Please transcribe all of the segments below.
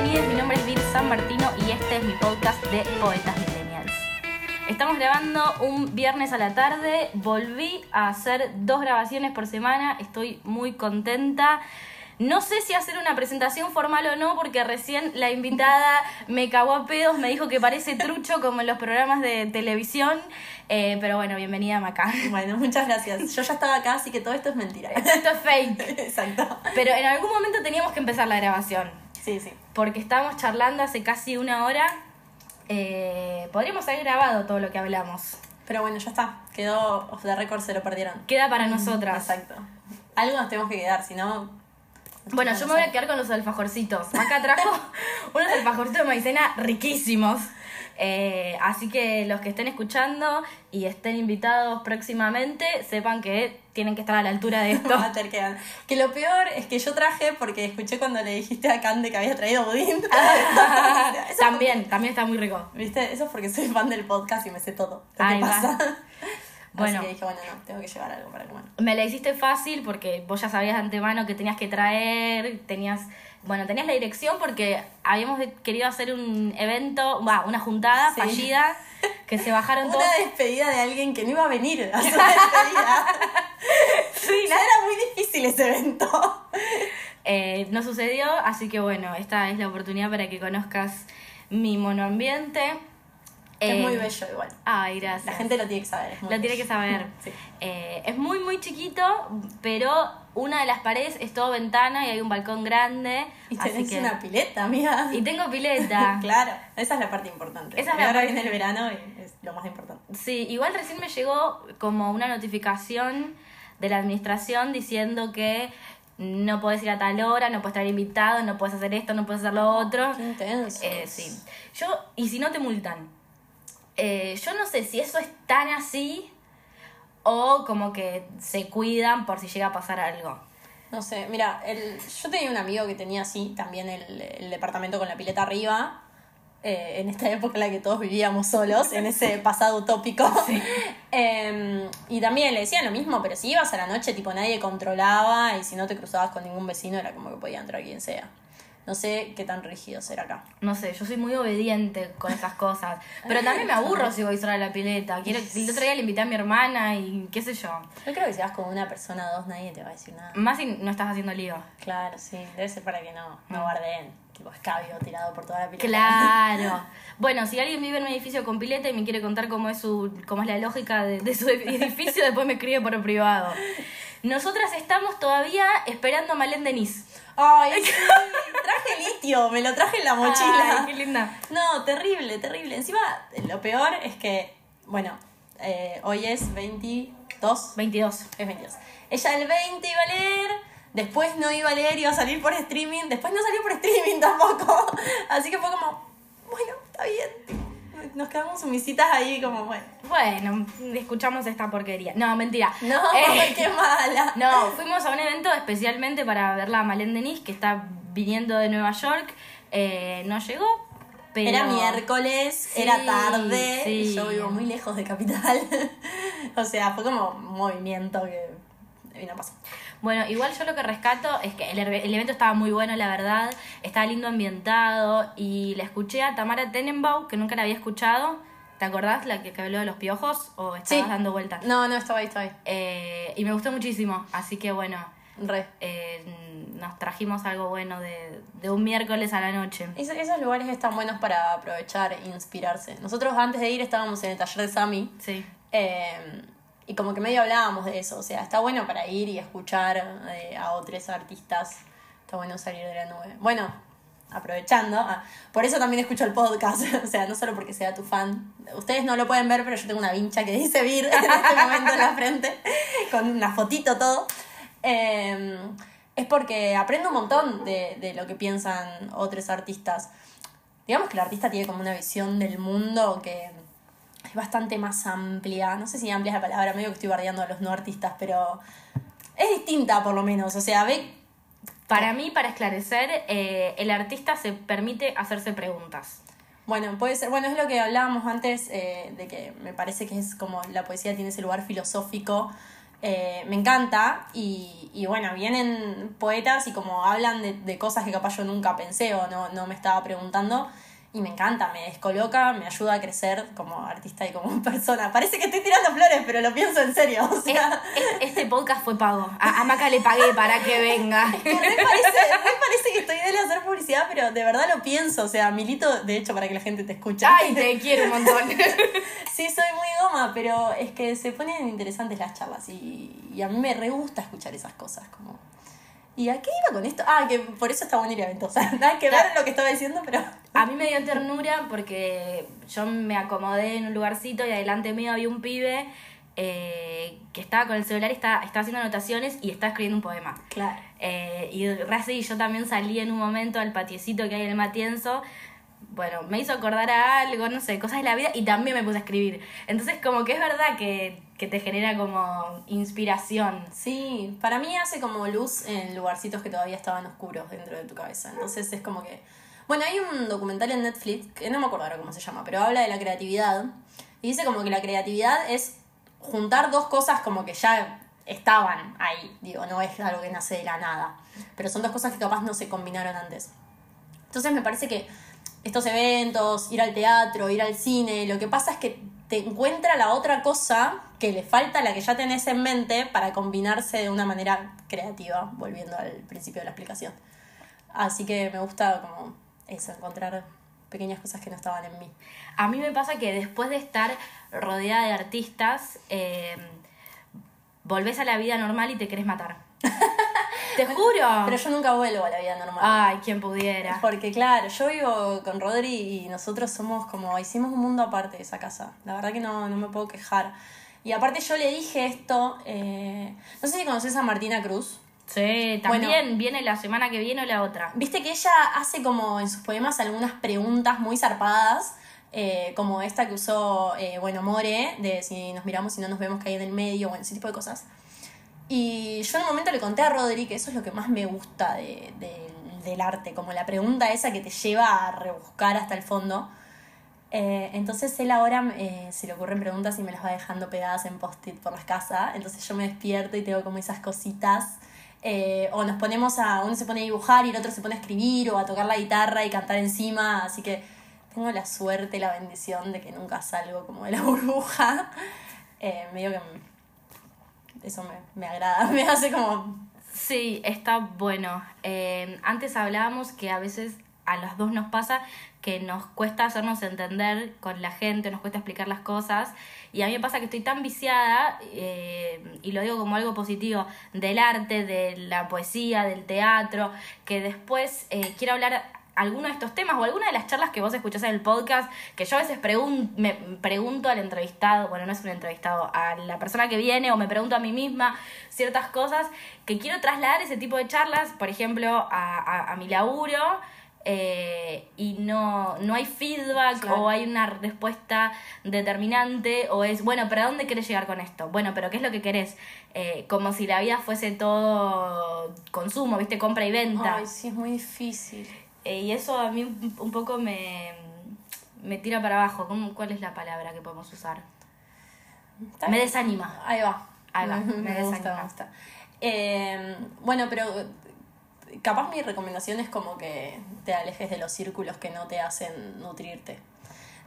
Bienvenidos, mi nombre es Vir San Martino y este es mi podcast de Poetas Millennials. Estamos grabando un viernes a la tarde, volví a hacer dos grabaciones por semana, estoy muy contenta. No sé si hacer una presentación formal o no, porque recién la invitada me cagó a pedos, me dijo que parece trucho como en los programas de televisión. Eh, pero bueno, bienvenida Maca. Bueno, muchas gracias. Yo ya estaba acá, así que todo esto es mentira. Esto es fake. Exacto. Pero en algún momento teníamos que empezar la grabación. Sí, sí. Porque estábamos charlando hace casi una hora. Eh, podríamos haber grabado todo lo que hablamos. Pero bueno, ya está. Quedó off the record, se lo perdieron. Queda para nosotras. Exacto. Algo nos tenemos que quedar, si no. Bueno, yo me voy a quedar con los alfajorcitos. Acá trajo unos alfajorcitos de maicena riquísimos. Eh, así que los que estén escuchando y estén invitados próximamente, sepan que tienen que estar a la altura de esto. Que lo peor es que yo traje porque escuché cuando le dijiste a Cande que había traído budín. Eso- también, también está muy rico. ¿Viste? Eso es porque soy fan del podcast y me sé todo. ¿Qué Ahí te va. pasa? Bueno. Así que dije, bueno, no, tengo que llevar algo para comer. Me la hiciste fácil porque vos ya sabías de antemano que tenías que traer, tenías, bueno, tenías la dirección porque habíamos querido hacer un evento, va, una juntada Sí. fallida, que se bajaron todos. Una despedida de alguien que no iba a venir a hacer despedida. Sí, Ya era muy difícil ese evento. Eh, no sucedió, así que bueno, esta es la oportunidad para que conozcas mi monoambiente. Es Eh, muy bello igual. Ay, gracias. La gente lo tiene que saber. Lo tiene que saber. Sí. Eh, es muy, muy chiquito, pero una de las paredes es todo ventana y hay un balcón grande. Y tenés que... una pileta, amiga. Y tengo pileta. claro, esa es la parte importante. Esa es la ahora parte- viene el verano y es lo más importante. Sí, igual recién me llegó como una notificación de la administración diciendo que no podés ir a tal hora, no puedes estar invitado, no puedes hacer esto, no puedes hacer lo otro. Qué intenso. Eh, sí. Yo, y si no te multan. Eh, yo no sé si eso es tan así o como que se cuidan por si llega a pasar algo. No sé, mira, el, yo tenía un amigo que tenía así también el, el departamento con la pileta arriba. eh, en esta época en la que todos vivíamos solos, en ese pasado utópico. Eh, y también le decían lo mismo, pero si ibas a la noche, tipo nadie controlaba y si no te cruzabas con ningún vecino era como que podía entrar quien sea. No sé qué tan rígido será acá. No sé, yo soy muy obediente con esas cosas. Pero también me aburro si voy sola a la pileta. Quiero, el otro día le invité a mi hermana y qué sé yo. Yo creo que si vas con una persona o dos nadie te va a decir nada. Más si no estás haciendo lío. Claro, sí, debe ser para que no, no guarden tipo escabio tirado por toda la pileta. Claro. Bueno, si alguien vive en un edificio con pileta y me quiere contar cómo es su, cómo es la lógica de, de su edificio, después me escribe por privado. Nosotras estamos todavía esperando a Malén Denis. Ay, sí, traje litio, me lo traje en la mochila. Ay, qué linda. No, terrible, terrible. Encima, lo peor es que, bueno, eh, hoy es 22. 22. Es 22. Ella el 20 iba a leer, después no iba a leer, iba a salir por streaming, después no salió por streaming tampoco. Así que fue como, bueno, está bien. Nos quedamos sumisitas ahí como, bueno. Bueno, escuchamos esta porquería. No, mentira. No, Eh, qué mala. No, fuimos a un evento especialmente para verla a Malén Denis, que está viniendo de Nueva York. Eh, no llegó, pero... Era miércoles, Sí, era tarde, sí. yo vivo muy lejos de Capital. o sea, fue como un movimiento que y no pasó. Bueno, igual yo lo que rescato es que el, el evento estaba muy bueno, la verdad. Estaba lindo ambientado. Y la escuché a Tamara Tenenbaum, que nunca la había escuchado. ¿Te acordás la que, que habló de los piojos? ¿O estabas Sí. dando vueltas? No, no, estaba ahí, estaba ahí. Eh, y me gustó muchísimo. Así que bueno, Re. eh, nos trajimos algo bueno de, de un miércoles a la noche. Es- esos lugares están buenos para aprovechar e inspirarse. Nosotros antes de ir estábamos en el taller de Sami Sí. eh, y como que medio hablábamos de eso. O sea, está bueno para ir y escuchar eh, a otros artistas. Está bueno salir de la nube. Bueno, aprovechando. ah, por eso también escucho el podcast. o sea, no solo porque sea tu fan. Ustedes no lo pueden ver, pero yo tengo una vincha que dice Vir en este momento en la frente. Con una fotito todo. Eh, es porque aprendo un montón de, de lo que piensan otros artistas. Digamos que el artista tiene como una visión del mundo que es bastante más amplia. No sé si amplia es la palabra, medio que estoy bardeando a los no artistas, pero es distinta por lo menos. O sea, ve Para mí, para esclarecer, eh, el artista se permite hacerse preguntas. Bueno, puede ser, bueno, es lo que hablábamos antes, eh, de que me parece que es como la poesía tiene ese lugar filosófico Eh, me encanta y, y, bueno, vienen poetas y como hablan de, de, cosas que capaz yo nunca pensé o no, no me estaba preguntando y me encanta, me descoloca, me ayuda a crecer como artista y como persona. Parece que estoy tirando flores, pero lo pienso en serio. O sea... este podcast fue pago. A, Maca le pagué para que venga. me, parece, parece que estoy de hacer publicidad, pero de verdad lo pienso. O sea, milito, de hecho, para que la gente te escuche. Ay, te quiero un montón. sí, soy muy goma, pero es que se ponen interesantes las charlas y, y a mí me re gusta escuchar esas cosas. Como ¿Y a qué iba con esto? Ah, que por eso está bueno ir a sea, nada que ver lo que estaba diciendo, pero. A mí me dio ternura porque yo me acomodé en un lugarcito y adelante mío había un pibe eh, que estaba con el celular y estaba, haciendo anotaciones y estaba escribiendo un poema. Claro. Eh, y y yo también salí en un momento al patiecito que hay en el Matienzo bueno, me hizo acordar a algo, no sé, cosas de la vida y también me puse a escribir. Entonces como que es verdad que, te genera como inspiración. Sí, para mí hace como luz en lugarcitos que todavía estaban oscuros dentro de tu cabeza. Entonces es como que... Bueno, hay un documental en Netflix, que no me acuerdo ahora cómo se llama, pero habla de la creatividad. Y dice como que la creatividad es juntar dos cosas como que ya estaban ahí. Digo, no es algo que nace de la nada. Pero son dos cosas que capaz no se combinaron antes. Entonces me parece que estos eventos, ir al teatro, ir al cine, lo que pasa es que te encuentra la otra cosa que le falta la que ya tenés en mente para combinarse de una manera creativa, volviendo al principio de la explicación. Así que me gusta como eso, encontrar pequeñas cosas que no estaban en mí. A mí me pasa que después de estar rodeada de artistas, eh, volvés a la vida normal y te querés matar. Te juro. Pero yo nunca vuelvo a la vida normal. Ay, quien pudiera. Porque claro, yo vivo con Rodri y nosotros somos como, hicimos un mundo aparte de esa casa. La verdad que no, no me puedo quejar. Y aparte yo le dije esto, eh, no sé si conoces a Martina Cruz. Sí, también viene la semana que viene o la otra. Viste que ella hace como en sus poemas algunas preguntas muy zarpadas. Eh, como esta que usó, eh, bueno, More, de si nos miramos y no nos vemos que hay en el medio, bueno, ese tipo de cosas. Y yo en un momento le conté a Rodri que eso es lo que más me gusta de, del arte, como la pregunta esa que te lleva a rebuscar hasta el fondo. Eh, entonces él ahora eh, se le ocurren preguntas y me las va dejando pegadas en post-it por las casas. Entonces yo me despierto y tengo como esas cositas. Eh, o nos ponemos a, uno se pone a dibujar y el otro se pone a escribir o a tocar la guitarra y cantar encima. Así que tengo la suerte y la bendición de que nunca salgo como de la burbuja. medio que eso me, me agrada, me hace como... Sí, está bueno. Eh, antes hablábamos que a veces a los dos nos pasa que nos cuesta hacernos entender con la gente, nos cuesta explicar las cosas. Y a mí me pasa que estoy tan viciada, eh, y lo digo como algo positivo, del arte, de la poesía, del teatro, que después eh, quiero hablar alguno de estos temas o alguna de las charlas que vos escuchás en el podcast, que yo a veces me pregunto al entrevistado, bueno, no es un entrevistado, a la persona que viene o me pregunto a mí misma ciertas cosas, que quiero trasladar ese tipo de charlas, por ejemplo, a, a, mi laburo. Eh, y no, no hay feedback o hay una respuesta determinante o es, bueno, ¿pero a dónde querés llegar con esto? Bueno, pero ¿qué es lo que querés? Eh, como si la vida fuese todo consumo, ¿viste? Compra y venta. Ay, sí, es muy difícil. Eh, y eso a mí un poco me, me tira para abajo. ¿Cuál es la palabra que podemos usar? Me desanima. Ahí va. Ahí va, me, desanima. Em, bueno, pero capaz mi recomendación es como que te alejes de los círculos que no te hacen nutrirte.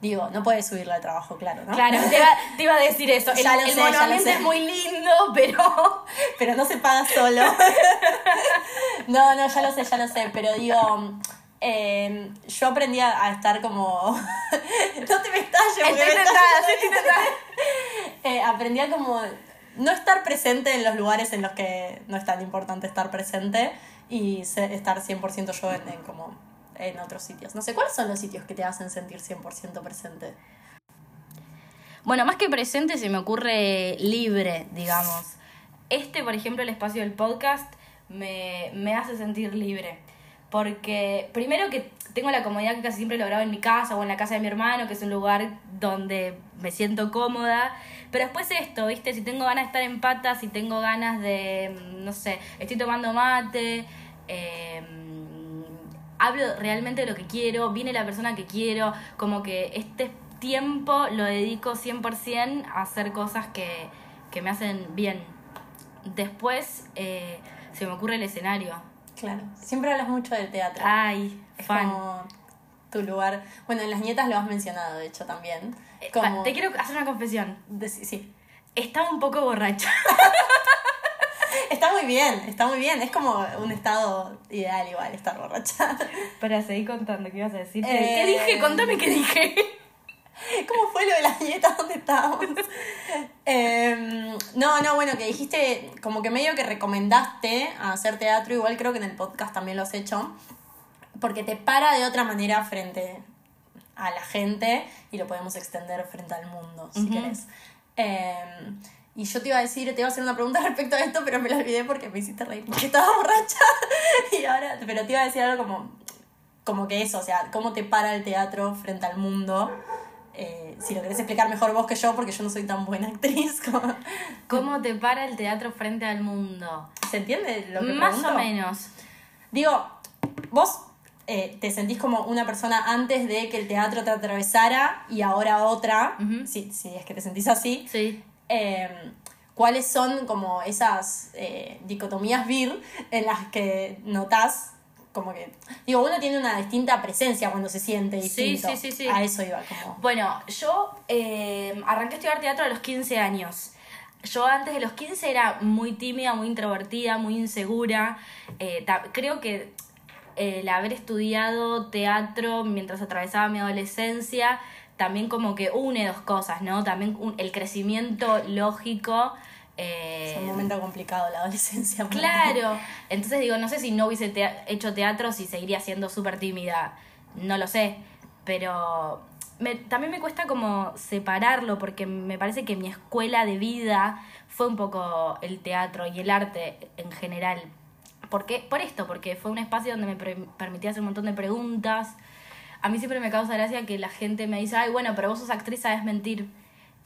Digo, no puedes subirle al trabajo, claro, ¿no? Claro, te iba, a decir eso. ya el, lo sé, es muy lindo, pero... pero no se paga solo. no, no, ya lo sé, ya lo sé. Pero digo, eh, yo aprendí a, estar como. no te me estalles, porque me eh, aprendí a como no estar presente en los lugares en los que no es tan importante estar presente y estar 100% yo en, en, como en otros sitios. No sé, ¿cuáles son los sitios que te hacen sentir 100% presente? Bueno, más que presente se me ocurre libre, digamos. Este, por ejemplo, el espacio del podcast me, me hace sentir libre porque primero que tengo la comodidad que casi siempre lo grabo en mi casa o en la casa de mi hermano, que es un lugar donde me siento cómoda. Pero después esto, ¿viste? Si tengo ganas de estar en patas, si tengo ganas de, no sé, estoy tomando mate, em, hablo realmente de lo que quiero, viene la persona que quiero, como que este tiempo lo dedico 100% a hacer cosas que, que me hacen bien. después eh, se me ocurre el escenario. Claro. Siempre hablas mucho del teatro. Ay, es fan. como tu lugar. Bueno, en las nietas lo has mencionado, de hecho, también. Eh, Como... Te quiero hacer una confesión. de- sí. Estaba un poco borracha. Está muy bien, está muy bien. Es como un estado ideal igual estar borracha. Para seguir contando, ¿qué ibas a decir? ¿Qué, Eh, qué dije? Contame qué dije. ¿Cómo fue lo de las nietas? ¿Dónde estábamos? Em, no, no, bueno, que dijiste, como que medio que recomendaste hacer teatro, igual creo que en el podcast también lo has hecho, porque te para de otra manera frente a la gente y lo podemos extender frente al mundo, si Ujú. querés. Em, y yo te iba a decir, te iba a hacer una pregunta respecto a esto, pero me la olvidé porque me hiciste reír, porque estaba borracha. y ahora, pero te iba a decir algo como, como que eso, o sea, cómo te para el teatro frente al mundo. Eh, si lo querés explicar mejor vos que yo, porque yo no soy tan buena actriz. como- ¿Cómo te para el teatro frente al mundo? ¿Se entiende lo que Más pregunto? o menos. Digo, vos eh, te sentís como una persona antes de que el teatro te atravesara y ahora otra, Ujú. si, si es que te sentís así. Sí. Eh, ¿Cuáles son como esas eh, dicotomías vir en las que notás como que... Digo, uno tiene una distinta presencia cuando se siente distinto. sí, sí, sí. A eso iba como... Bueno, yo eh, arranqué a estudiar teatro a los 15 años. Yo antes de los 15 era muy tímida, muy introvertida, muy insegura. Eh, creo que el haber estudiado teatro mientras atravesaba mi adolescencia también como que une dos cosas, ¿no? También un- el crecimiento lógico. eh, Es un momento complicado la adolescencia. Claro. Entonces digo, no sé si no hubiese hecho teatro, si seguiría siendo súper tímida. No lo sé. Pero me- también me cuesta como separarlo porque me parece que mi escuela de vida fue un poco el teatro y el arte en general. ¿Por qué? Por esto, porque fue un espacio donde me permitía hacer un montón de preguntas. A mí siempre me causa gracia que la gente me dice, ay, bueno, pero vos sos actriz, sabes mentir.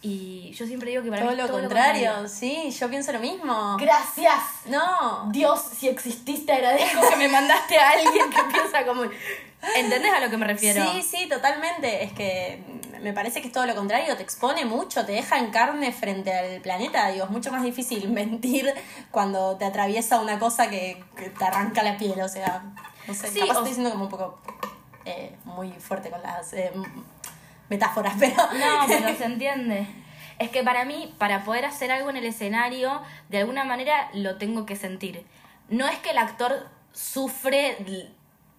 Y yo siempre digo que para Todo mí es lo todo contrario, sí, yo pienso lo mismo. Gracias. No. Dios, si exististe, agradezco que me mandaste a alguien que piensa como... ¿Entendés a lo que me refiero? Sí, sí, totalmente. Es que me parece que es todo lo contrario, te expone mucho, te deja en carne frente al planeta. Digo, es mucho más difícil mentir cuando te atraviesa una cosa que, que te arranca la piel. O sea, no sé, Sí, capaz o- estoy diciendo como un poco eh, muy fuerte con las eh, metáforas, pero. No, pero se entiende. Es que para mí, para poder hacer algo en el escenario, de alguna manera lo tengo que sentir. No es que el actor sufre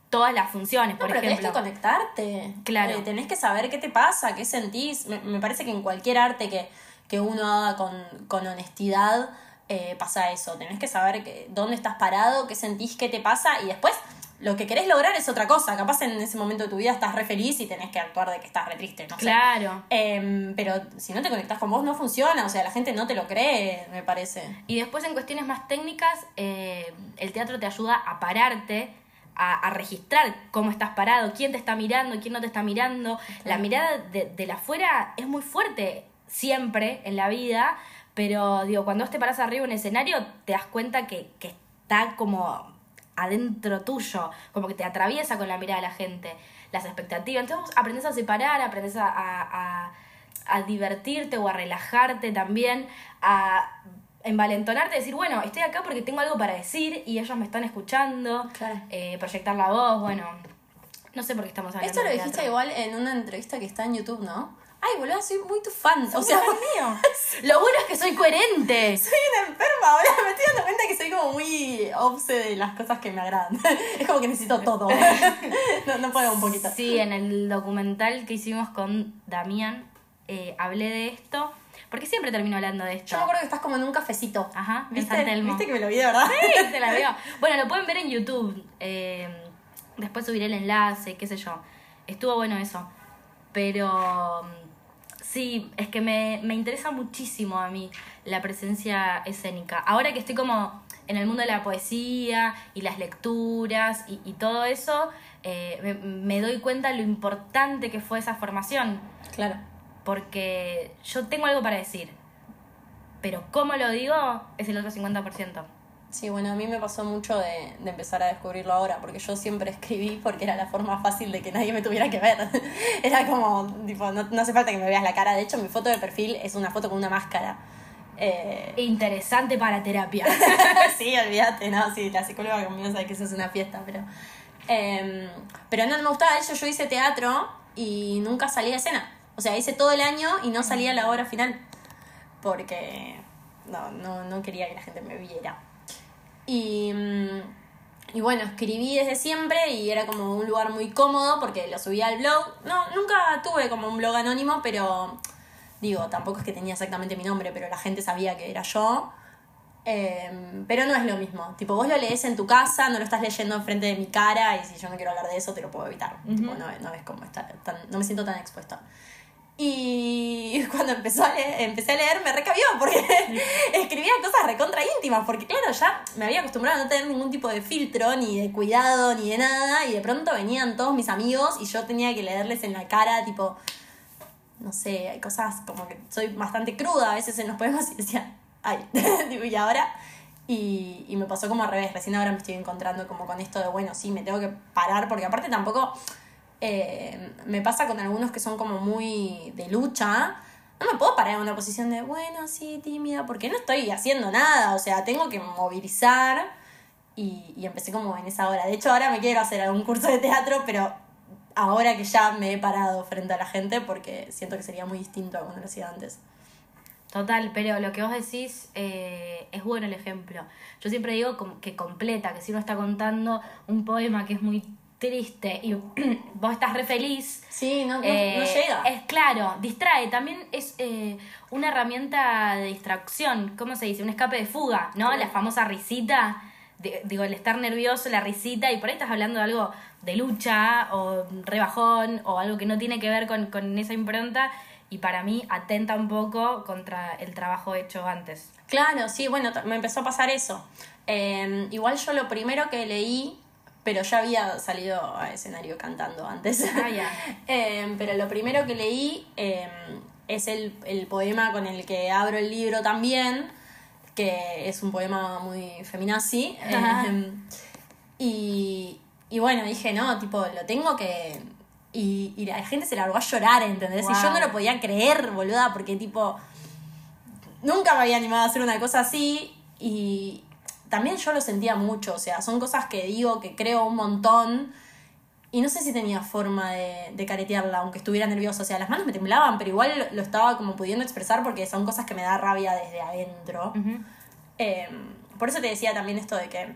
todas las funciones, No, por pero tenés ejemplo. que conectarte. Claro. Eh, tenés que saber qué te pasa, qué sentís. Me, me parece que en cualquier arte que, que uno haga con, con honestidad eh, pasa eso. Tenés que saber que, dónde estás parado, qué sentís, qué te pasa y después lo que querés lograr es otra cosa. Capaz en ese momento de tu vida estás re feliz y tenés que actuar de que estás re triste, no sé. Claro. Em, pero si no te conectás con vos no funciona, o sea, la gente no te lo cree, me parece. Y después en cuestiones más técnicas, eh, el teatro te ayuda a pararte, a, a registrar cómo estás parado, quién te está mirando, quién no te está mirando. La mirada de, de la afuera es muy fuerte siempre en la vida, pero digo, cuando vos te paras arriba en el escenario, te das cuenta que, que está como adentro tuyo, como que te atraviesa con la mirada de la gente, las expectativas. Entonces vos aprendés a separar, aprendés a, a- a- divertirte o a relajarte también, a envalentonarte, decir, bueno, estoy acá porque tengo algo para decir y ellos me están escuchando, Claro. eh, proyectar la voz, bueno, no sé por qué estamos hablando Esto lo dijiste igual en una entrevista que está en YouTube, ¿no? Ay, boludo, soy muy tu fan. O O sea, sea, mío. Lo bueno es que soy coherente. soy una enferma, ahora me estoy dando cuenta que soy como muy obse de las cosas que me agradan. Es como que necesito todo. No, no puedo un poquito. Sí, en el documental que hicimos con Damián eh, hablé de esto, porque siempre termino hablando de esto. Yo me acuerdo que estás como en un cafecito. Ajá, en ¿Viste? San Telmo. ¿Viste que me lo vi de verdad? Sí, te la veo. Bueno, lo pueden ver en YouTube. eh, después subiré el enlace, qué sé yo. Estuvo bueno eso. Pero sí, es que me, me interesa muchísimo a mí la presencia escénica. Ahora que estoy como en el mundo de la poesía y las lecturas y, y todo eso, eh, me, me doy cuenta lo importante que fue esa formación. Claro. Porque yo tengo algo para decir. Pero cómo lo digo es el otro 50%. Sí, bueno, a mí me pasó mucho de, de empezar a descubrirlo ahora, porque yo siempre escribí porque era la forma fácil de que nadie me tuviera que ver. Era como, tipo, no, no hace falta que me veas la cara. De hecho, mi foto de perfil es una foto con una máscara. Eh, Interesante para terapia. sí, olvídate, no, sí, la psicóloga conmigo sabe que eso es una fiesta, pero. em, pero no, no me gustaba eso, yo hice teatro y nunca salí a escena. O sea, hice todo el año y no salía a la hora final. Porque no, no, no quería que la gente me viera. Y, mm, y bueno, escribí desde siempre y era como un lugar muy cómodo porque lo subía al blog. No, nunca tuve como un blog anónimo, pero digo, tampoco es que tenía exactamente mi nombre, pero la gente sabía que era yo. Eh, pero no es lo mismo. Tipo, vos lo lees en tu casa, no lo estás leyendo enfrente de mi cara y si yo no quiero hablar de eso, te lo puedo evitar. Tipo, no, no es como estar tan, no me siento tan expuesta. Y cuando empezó a leer- empecé a leer me recabió porque escribía cosas recontra íntimas, porque claro, ya me había acostumbrado a no tener ningún tipo de filtro, ni de cuidado, ni de nada, y de pronto venían todos mis amigos y yo tenía que leerles en la cara, tipo, no sé, hay cosas como que soy bastante cruda a veces en los poemas y decía, ay, y ahora, y, y me pasó como al revés, recién ahora me estoy encontrando como con esto de, bueno, sí, me tengo que parar, porque aparte tampoco eh, me pasa con algunos que son como muy de lucha. No me puedo parar en una posición de, bueno, sí, tímida, porque no estoy haciendo nada, o sea, tengo que movilizar y, y empecé como en esa hora. De hecho, ahora me quiero hacer algún curso de teatro, pero ahora que ya me he parado frente a la gente, porque siento que sería muy distinto a cuando lo hacía antes. Total, pero lo que vos decís eh, es bueno el ejemplo. Yo siempre digo que completa, que si uno está contando un poema que es muy triste y vos estás re feliz, Sí, no, no, eh, no llega. Es claro, distrae. También es eh, una herramienta de distracción. ¿Cómo se dice? Un escape de fuga, ¿no? La famosa risita. de- digo, el estar nervioso, la risita, y por ahí estás hablando de algo de lucha o rebajón o algo que no tiene que ver con, con esa impronta. Y para mí atenta un poco contra el trabajo hecho antes. Claro, sí, bueno, me empezó a pasar eso. Eh, igual yo lo primero que leí, pero ya había salido a escenario cantando antes. Ah, ya. Eh, pero lo primero que leí eh, es el, el poema con el que abro el libro también, que es un poema muy feminazi. Eh, y, y bueno, dije, no, tipo, lo tengo que... Y, y la gente se largó a llorar, ¿entendés? Y yo Wow. no lo podía creer, boluda, porque tipo nunca me había animado a hacer una cosa así y también yo lo sentía mucho, o sea, son cosas que digo, que creo un montón y no sé si tenía forma de, de caretearla, aunque estuviera nerviosa, o sea, las manos me temblaban, pero igual lo, estaba como pudiendo expresar porque son cosas que me da rabia desde adentro. Eh, por eso te decía también esto de que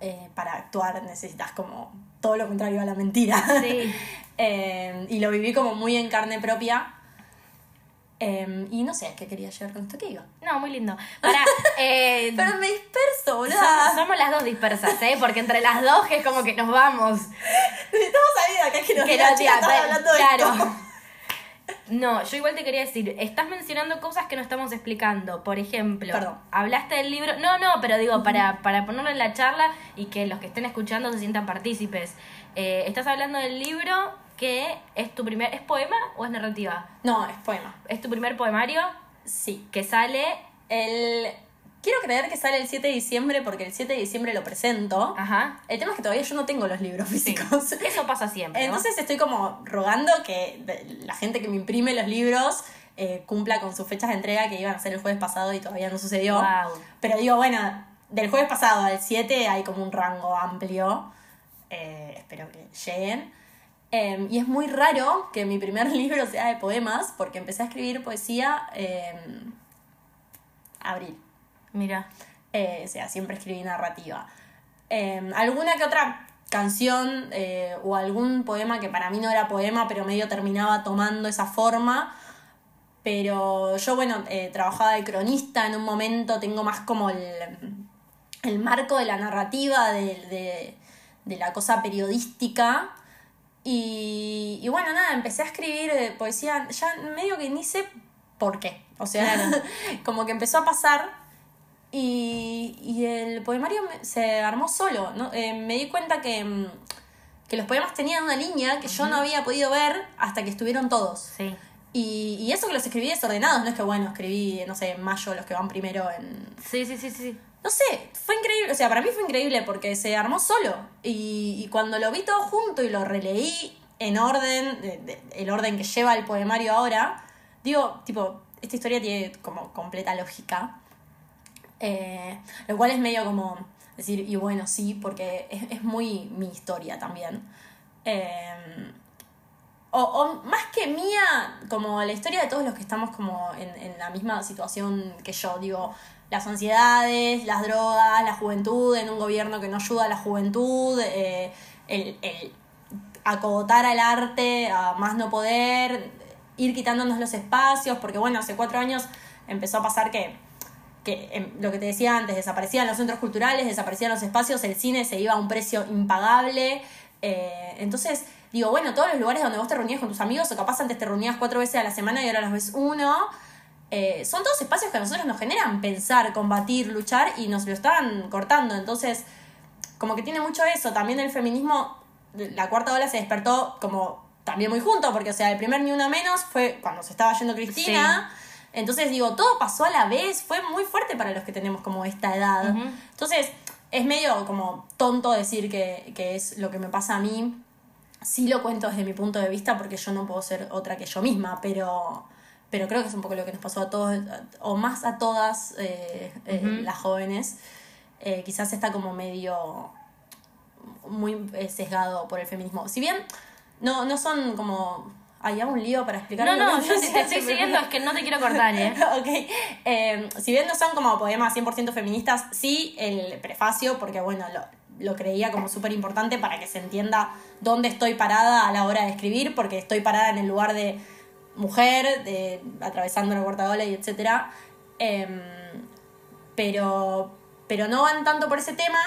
eh, para actuar necesitas como todo lo contrario a la mentira. Sí. Eh, y lo viví como muy en carne propia. Eh, y no sé qué quería llegar con esto que iba. No, muy lindo. Para, eh, Pero me disperso, somos, boluda. somos las dos dispersas, ¿eh? Porque entre las dos es como que nos vamos. Necesitamos salir acá que nos Que "Chica, tía, hablando de claro. esto". No, yo igual te quería decir, estás mencionando cosas que no estamos explicando. Por ejemplo, Perdón. hablaste del libro. No, no, pero digo, para, para ponerlo en la charla y que los que estén escuchando se sientan partícipes. Eh, estás hablando del libro que es tu primer. ¿Es poema o es narrativa? No, es poema. Es tu primer poemario Sí. que sale. El... Quiero creer que sale el 7 de diciembre porque el 7 de diciembre lo presento. Ajá. El tema es que todavía yo no tengo los libros físicos. Eso pasa siempre. ¿no? Entonces estoy como rogando que la gente que me imprime los libros eh, cumpla con sus fechas de entrega que iban a ser el jueves pasado y todavía no sucedió. Guau. Pero digo, bueno, del jueves pasado al 7 hay como un rango amplio. Eh, espero que lleguen. Eh, y es muy raro que mi primer libro sea de poemas porque empecé a escribir poesía en abril. Mira. Eh, o sea, siempre escribí narrativa. Eh, alguna que otra canción eh, o algún poema que para mí no era poema, pero medio terminaba tomando esa forma. Pero yo, bueno, eh, trabajaba de cronista en un momento, tengo más como el, el marco de la narrativa, de, de- de la cosa periodística. Y, y bueno, nada, empecé a escribir eh, poesía, ya medio que ni sé por qué. O sea, como que empezó a pasar y, y el poemario me- se armó solo. ¿no? Eh, me di cuenta que, mm, que los poemas tenían una línea que yo no había podido ver hasta que estuvieron todos. Sí. Y, y eso que los escribí desordenados, no es que bueno, escribí, no sé, en mayo los que van primero en... Sí, sí, sí, sí. No sé, fue increíble, o sea, para mí fue increíble porque se armó solo. Y, y cuando lo vi todo junto y lo releí en orden, de- de- el orden que lleva el poemario ahora, digo, tipo, esta historia tiene como completa lógica. Eh, lo cual es medio como decir, y bueno, sí, porque es, es muy mi historia también. Eh, o, o, más que mía, como la historia de todos los que estamos como en, en, la misma situación que yo, digo, las ansiedades, las drogas, la juventud en un gobierno que no ayuda a la juventud, eh, el, el acogotar al arte a más no poder, ir quitándonos los espacios, porque bueno, hace cuatro años empezó a pasar que, que em, lo que te decía antes, desaparecían los centros culturales, desaparecían los espacios, el cine se iba a un precio impagable, eh, entonces digo, bueno, todos los lugares donde vos te reunías con tus amigos, o capaz antes te reunías cuatro veces a la semana y ahora las ves uno, eh, son todos espacios que a nosotros nos generan pensar, combatir, luchar y nos lo estaban cortando. Entonces, como que tiene mucho eso. También el feminismo, la cuarta ola se despertó como también muy junto, porque o sea, el primer ni una menos fue cuando se estaba yendo Cristina. Sí. Entonces digo, todo pasó a la vez, fue muy fuerte para los que tenemos como esta edad. Uh -huh. Entonces, es medio como tonto decir que, que es lo que me pasa a mí. Sí lo cuento desde mi punto de vista porque yo no puedo ser otra que yo misma, pero pero creo que es un poco lo que nos pasó a todos, o más a todas eh, eh, uh -huh. las jóvenes. Eh, quizás está como medio muy sesgado por el feminismo. Si bien no, no son como... Hay un lío para explicar. No, no, yo si te estoy siguiendo es que no te quiero cortar, ¿eh? ok. si bien no son como poemas 100% feministas, sí el prefacio, porque bueno, lo, lo creía como súper importante para que se entienda dónde estoy parada a la hora de escribir, porque estoy parada en el lugar de mujer, de, atravesando la cuarta ola y etcétera. Eh, pero, pero no van tanto por ese tema,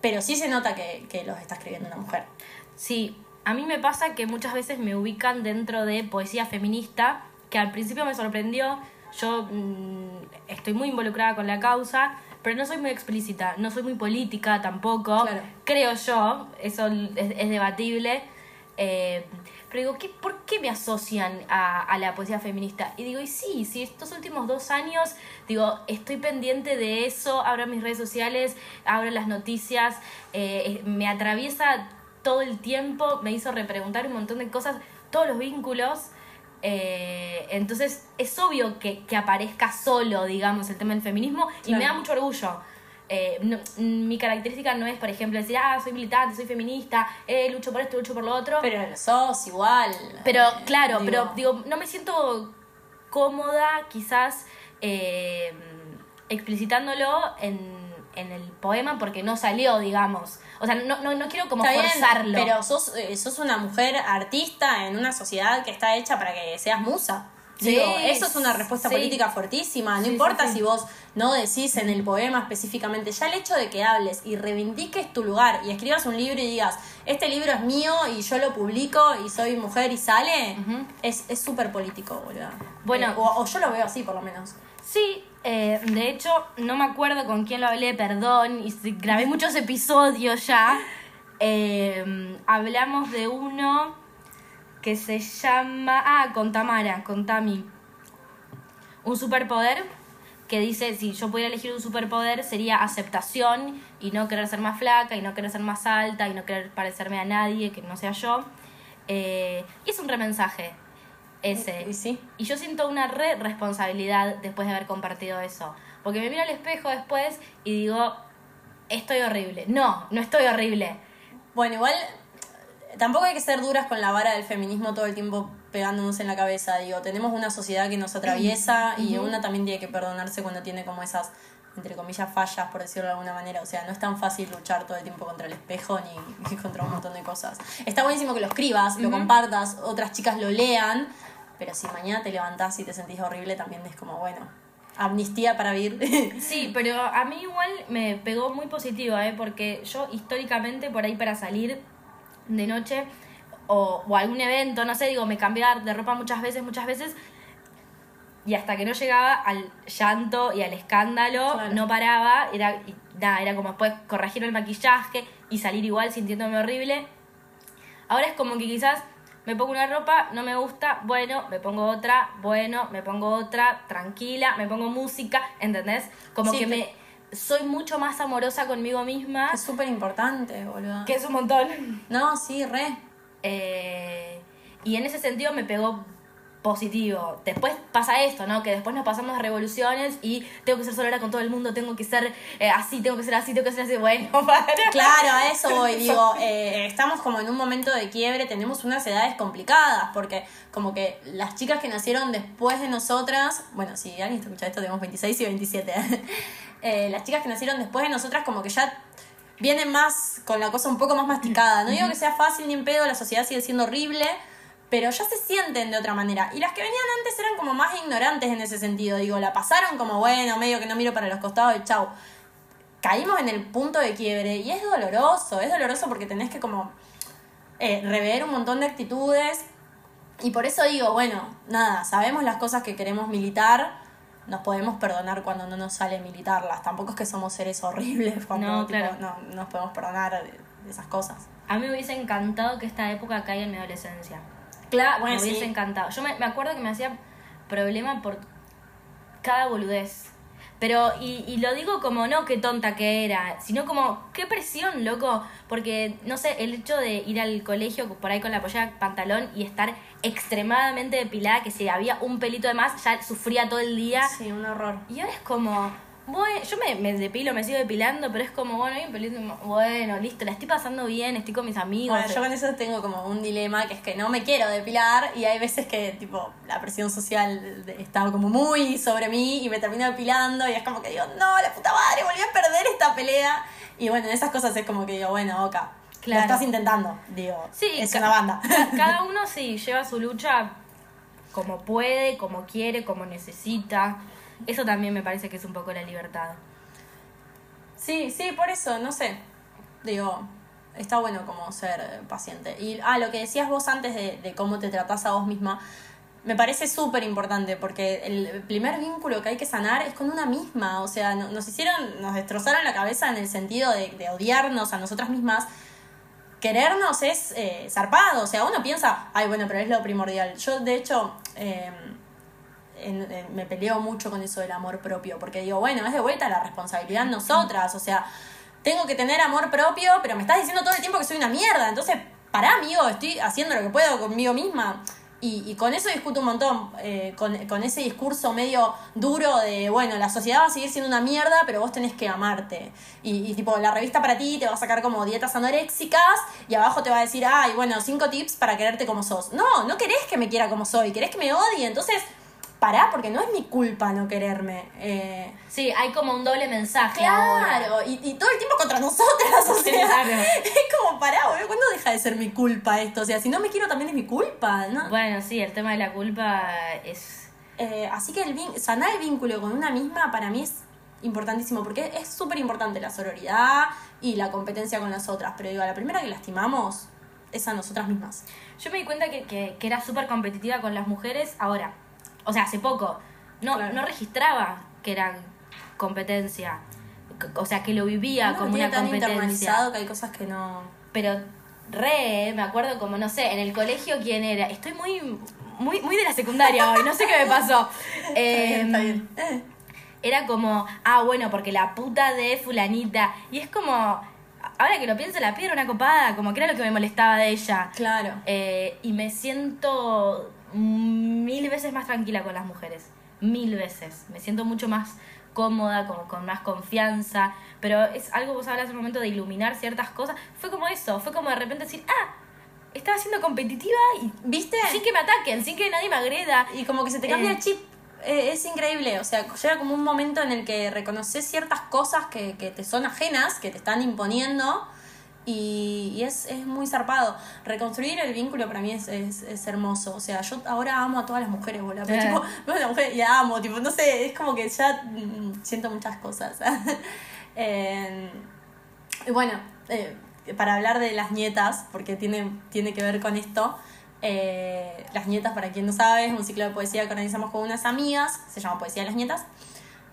pero sí se nota que, que los está escribiendo una mujer. Sí, a mí me pasa que muchas veces me ubican dentro de poesía feminista, que al principio me sorprendió. Yo mmm, estoy muy involucrada con la causa, pero no soy muy explícita, no soy muy política tampoco. Claro. Creo yo, eso es, es debatible. Eh, pero digo, ¿qué, ¿por qué me asocian a, a, la poesía feminista? Y digo, y sí, sí, estos últimos dos años, digo, estoy pendiente de eso, abro mis redes sociales, abro las noticias, eh, me atraviesa todo el tiempo, me hizo repreguntar un montón de cosas, todos los vínculos. Eh, entonces es obvio que, que, aparezca solo, digamos, el tema del feminismo claro. y me da mucho orgullo. Eh, no, mi característica no es, por ejemplo, decir, ah, soy militante, soy feminista, eh, lucho por esto, lucho por lo otro. Pero sos igual. Pero, claro, digo. pero digo, no me siento cómoda quizás eh, explicitándolo en, en, el poema porque no salió, digamos. O sea, no, no, no quiero como está forzarlo. Bien, pero sos, eh, sos una mujer artista en una sociedad que está hecha para que seas musa. Digo, sí, eso es una respuesta sí. política fuertísima. No sí, importa si vos no decís en el poema específicamente, ya el hecho de que hables y reivindiques tu lugar y escribas un libro y digas, este libro es mío y yo lo publico y soy mujer y sale, uh -huh. es súper político, boludo. Bueno, eh, o, o, yo lo veo así por lo menos. Sí, eh, de hecho, no me acuerdo con quién lo hablé, perdón, y grabé muchos episodios ya. Eh, hablamos de uno que se llama. Ah, con Tamara, con Tami. Un superpoder que dice: si yo pudiera elegir un superpoder, sería aceptación y no querer ser más flaca, y no querer ser más alta, y no querer parecerme a nadie que no sea yo. Eh, y es un remensaje ese. ¿Y, sí? y yo siento una re responsabilidad después de haber compartido eso. Porque me miro al espejo después y digo: estoy horrible. No, no estoy horrible. Bueno, igual tampoco hay que ser duras con la vara del feminismo todo el tiempo pegándonos en la cabeza. Digo, tenemos una sociedad que nos atraviesa y una también tiene que perdonarse cuando tiene como esas, entre comillas, fallas, por decirlo de alguna manera. O sea, no es tan fácil luchar todo el tiempo contra el espejo ni, ni contra un montón de cosas. Está buenísimo que lo escribas, lo compartas, otras chicas lo lean, pero si mañana te levantás y te sentís horrible, también es como, bueno, amnistía para vivir. Sí, pero a mí igual me pegó muy positivo, ¿eh? porque yo históricamente por ahí para salir de noche o, o, algún evento, no sé, digo, me cambiaba de ropa muchas veces, muchas veces, y hasta que no llegaba al llanto y al escándalo, claro. no paraba, era, y, nada, era como después corregir el maquillaje y salir igual sintiéndome horrible. Ahora es como que quizás me pongo una ropa, no me gusta, bueno, me pongo otra, bueno, me pongo otra, tranquila, me pongo música, ¿entendés? Como sí, que me soy mucho más amorosa conmigo misma. Es súper importante, boludo. Que es un montón. No, sí, re. Eh, y en ese sentido me pegó positivo. Después pasa esto, ¿no? Que después nos pasamos a revoluciones y tengo que ser solera con todo el mundo, tengo que ser eh, así, tengo que ser así, tengo que ser así. Bueno, para. Claro, a eso voy. Digo, eh, estamos como en un momento de quiebre, tenemos unas edades complicadas, porque como que las chicas que nacieron después de nosotras, bueno, si alguien está escuchando esto, tenemos 26 y 27. Eh, las chicas que nacieron después de nosotras, como que ya vienen más con la cosa un poco más masticada. No digo que sea fácil ni en pedo, la sociedad sigue siendo horrible pero ya se sienten de otra manera. Y las que venían antes eran como más ignorantes en ese sentido. Digo, la pasaron como, bueno, medio que no miro para los costados y chau. Caímos en el punto de quiebre y es doloroso, es doloroso porque tenés que como eh, rever un montón de actitudes. Y por eso digo, bueno, nada, sabemos las cosas que queremos militar, nos podemos perdonar cuando no nos sale militarlas. Tampoco es que somos seres horribles cuando No, tipo, claro. no nos podemos perdonar de, de esas cosas. A mí me hubiese encantado que esta época caiga en mi adolescencia. Claro, me hubiese encantado. Yo me, me acuerdo que me hacía problema por cada boludez. Pero, y, y lo digo como no qué tonta que era, sino como qué presión, loco. Porque, no sé, el hecho de ir al colegio por ahí con la pollera pantalón y estar extremadamente depilada, que si había un pelito de más, ya sufría todo el día. Sí, un horror. Y ahora es como, bueno, yo me, me depilo, me sigo depilando, pero es como, bueno, hay un pelito, bueno, listo, la estoy pasando bien, estoy con mis amigos. Bueno, yo con eso tengo como un dilema, que es que no me quiero depilar y hay veces que, tipo, la presión social está como muy sobre mí y me termino depilando y es como que digo, no, la puta madre, volví a perder esta pelea. Y bueno, en esas cosas es como que digo, bueno, Oka, Claro. lo estás intentando, digo, Sí, es una banda. ca- Cada uno sí lleva su lucha como puede, como quiere, como necesita. Eso también me parece que es un poco la libertad. Sí, sí, por eso, no sé. Digo, está bueno como ser paciente. Y, ah, lo que decías vos antes de, cómo te tratás a vos misma, me parece súper importante porque el primer vínculo que hay que sanar es con una misma. O sea, no- nos hicieron, nos destrozaron la cabeza en el sentido de, de odiarnos a nosotras mismas. Querernos es eh, zarpado. O sea, uno piensa, ay, bueno, pero es lo primordial. Yo, de hecho, eh, me peleo mucho con eso del amor propio, porque digo, bueno, es de vuelta la responsabilidad en nosotras, o sea, tengo que tener amor propio, pero me estás diciendo todo el tiempo que soy una mierda, entonces, pará, amigo, estoy haciendo lo que puedo conmigo misma. Y, con eso discuto un montón, eh, con, con ese discurso medio duro de, bueno, la sociedad va a seguir siendo una mierda, pero vos tenés que amarte. Y, y tipo, la revista para ti te va a sacar como dietas anoréxicas y abajo te va a decir, ay, bueno, cinco tips para quererte como sos. No, no querés que me quiera como soy, querés que me odie, entonces pará, porque no es mi culpa no quererme. Eh, Sí, hay como un doble mensaje claro, y, y todo el tiempo contra nosotras, o sea, Claro. es como pará, boludo, ¿cuándo deja de ser mi culpa esto? O sea, si no me quiero también es mi culpa, ¿no? Bueno, sí, el tema de la culpa es... Eh, así que el sanar el vínculo con una misma para mí es importantísimo, porque es súper importante la sororidad y la competencia con las otras, pero digo, a la primera que lastimamos es a nosotras mismas. Yo me di cuenta que, que, que era súper competitiva con las mujeres ahora. O sea, hace poco. No, Claro. no registraba que era competencia. O sea, que lo vivía lo como una tan competencia. internalizado que hay cosas que no... Pero re, me acuerdo como, no sé, en el colegio quién era. Estoy muy, muy, muy de la secundaria hoy, no sé qué me pasó. Está bien, está Em, bien. Eh. Era como, ah, bueno, porque la puta de fulanita. Y es como, ahora que lo pienso, la piedra una copada, como que era lo que me molestaba de ella. Claro. Eh, y me siento mil veces más tranquila con las mujeres. Mil veces. Me siento mucho más cómoda, con más confianza. Pero es algo que vos hablas el momento de iluminar ciertas cosas. Fue como eso, fue como de repente decir, ah, estaba siendo competitiva y ¿Viste? sin que me ataquen, sin que nadie me agreda. Y como que se te cambia Eh. el chip. Eh, es increíble, o sea, llega como un momento en el que reconoces ciertas cosas que, que te son ajenas, que te están imponiendo, y, y es, es muy zarpado. Reconstruir el vínculo para mí es, es, es hermoso. O sea, yo ahora amo a todas las mujeres, boludo. Pero Eh. tipo, veo a una mujer y la amo, tipo, no sé, es como que ya mm, siento muchas cosas. Eh, y bueno, eh, para hablar de las nietas, porque tiene, tiene que ver con esto, eh, Las Nietas, para quien no sabe, es un ciclo de poesía que organizamos con unas amigas, se llama Poesía de las Nietas.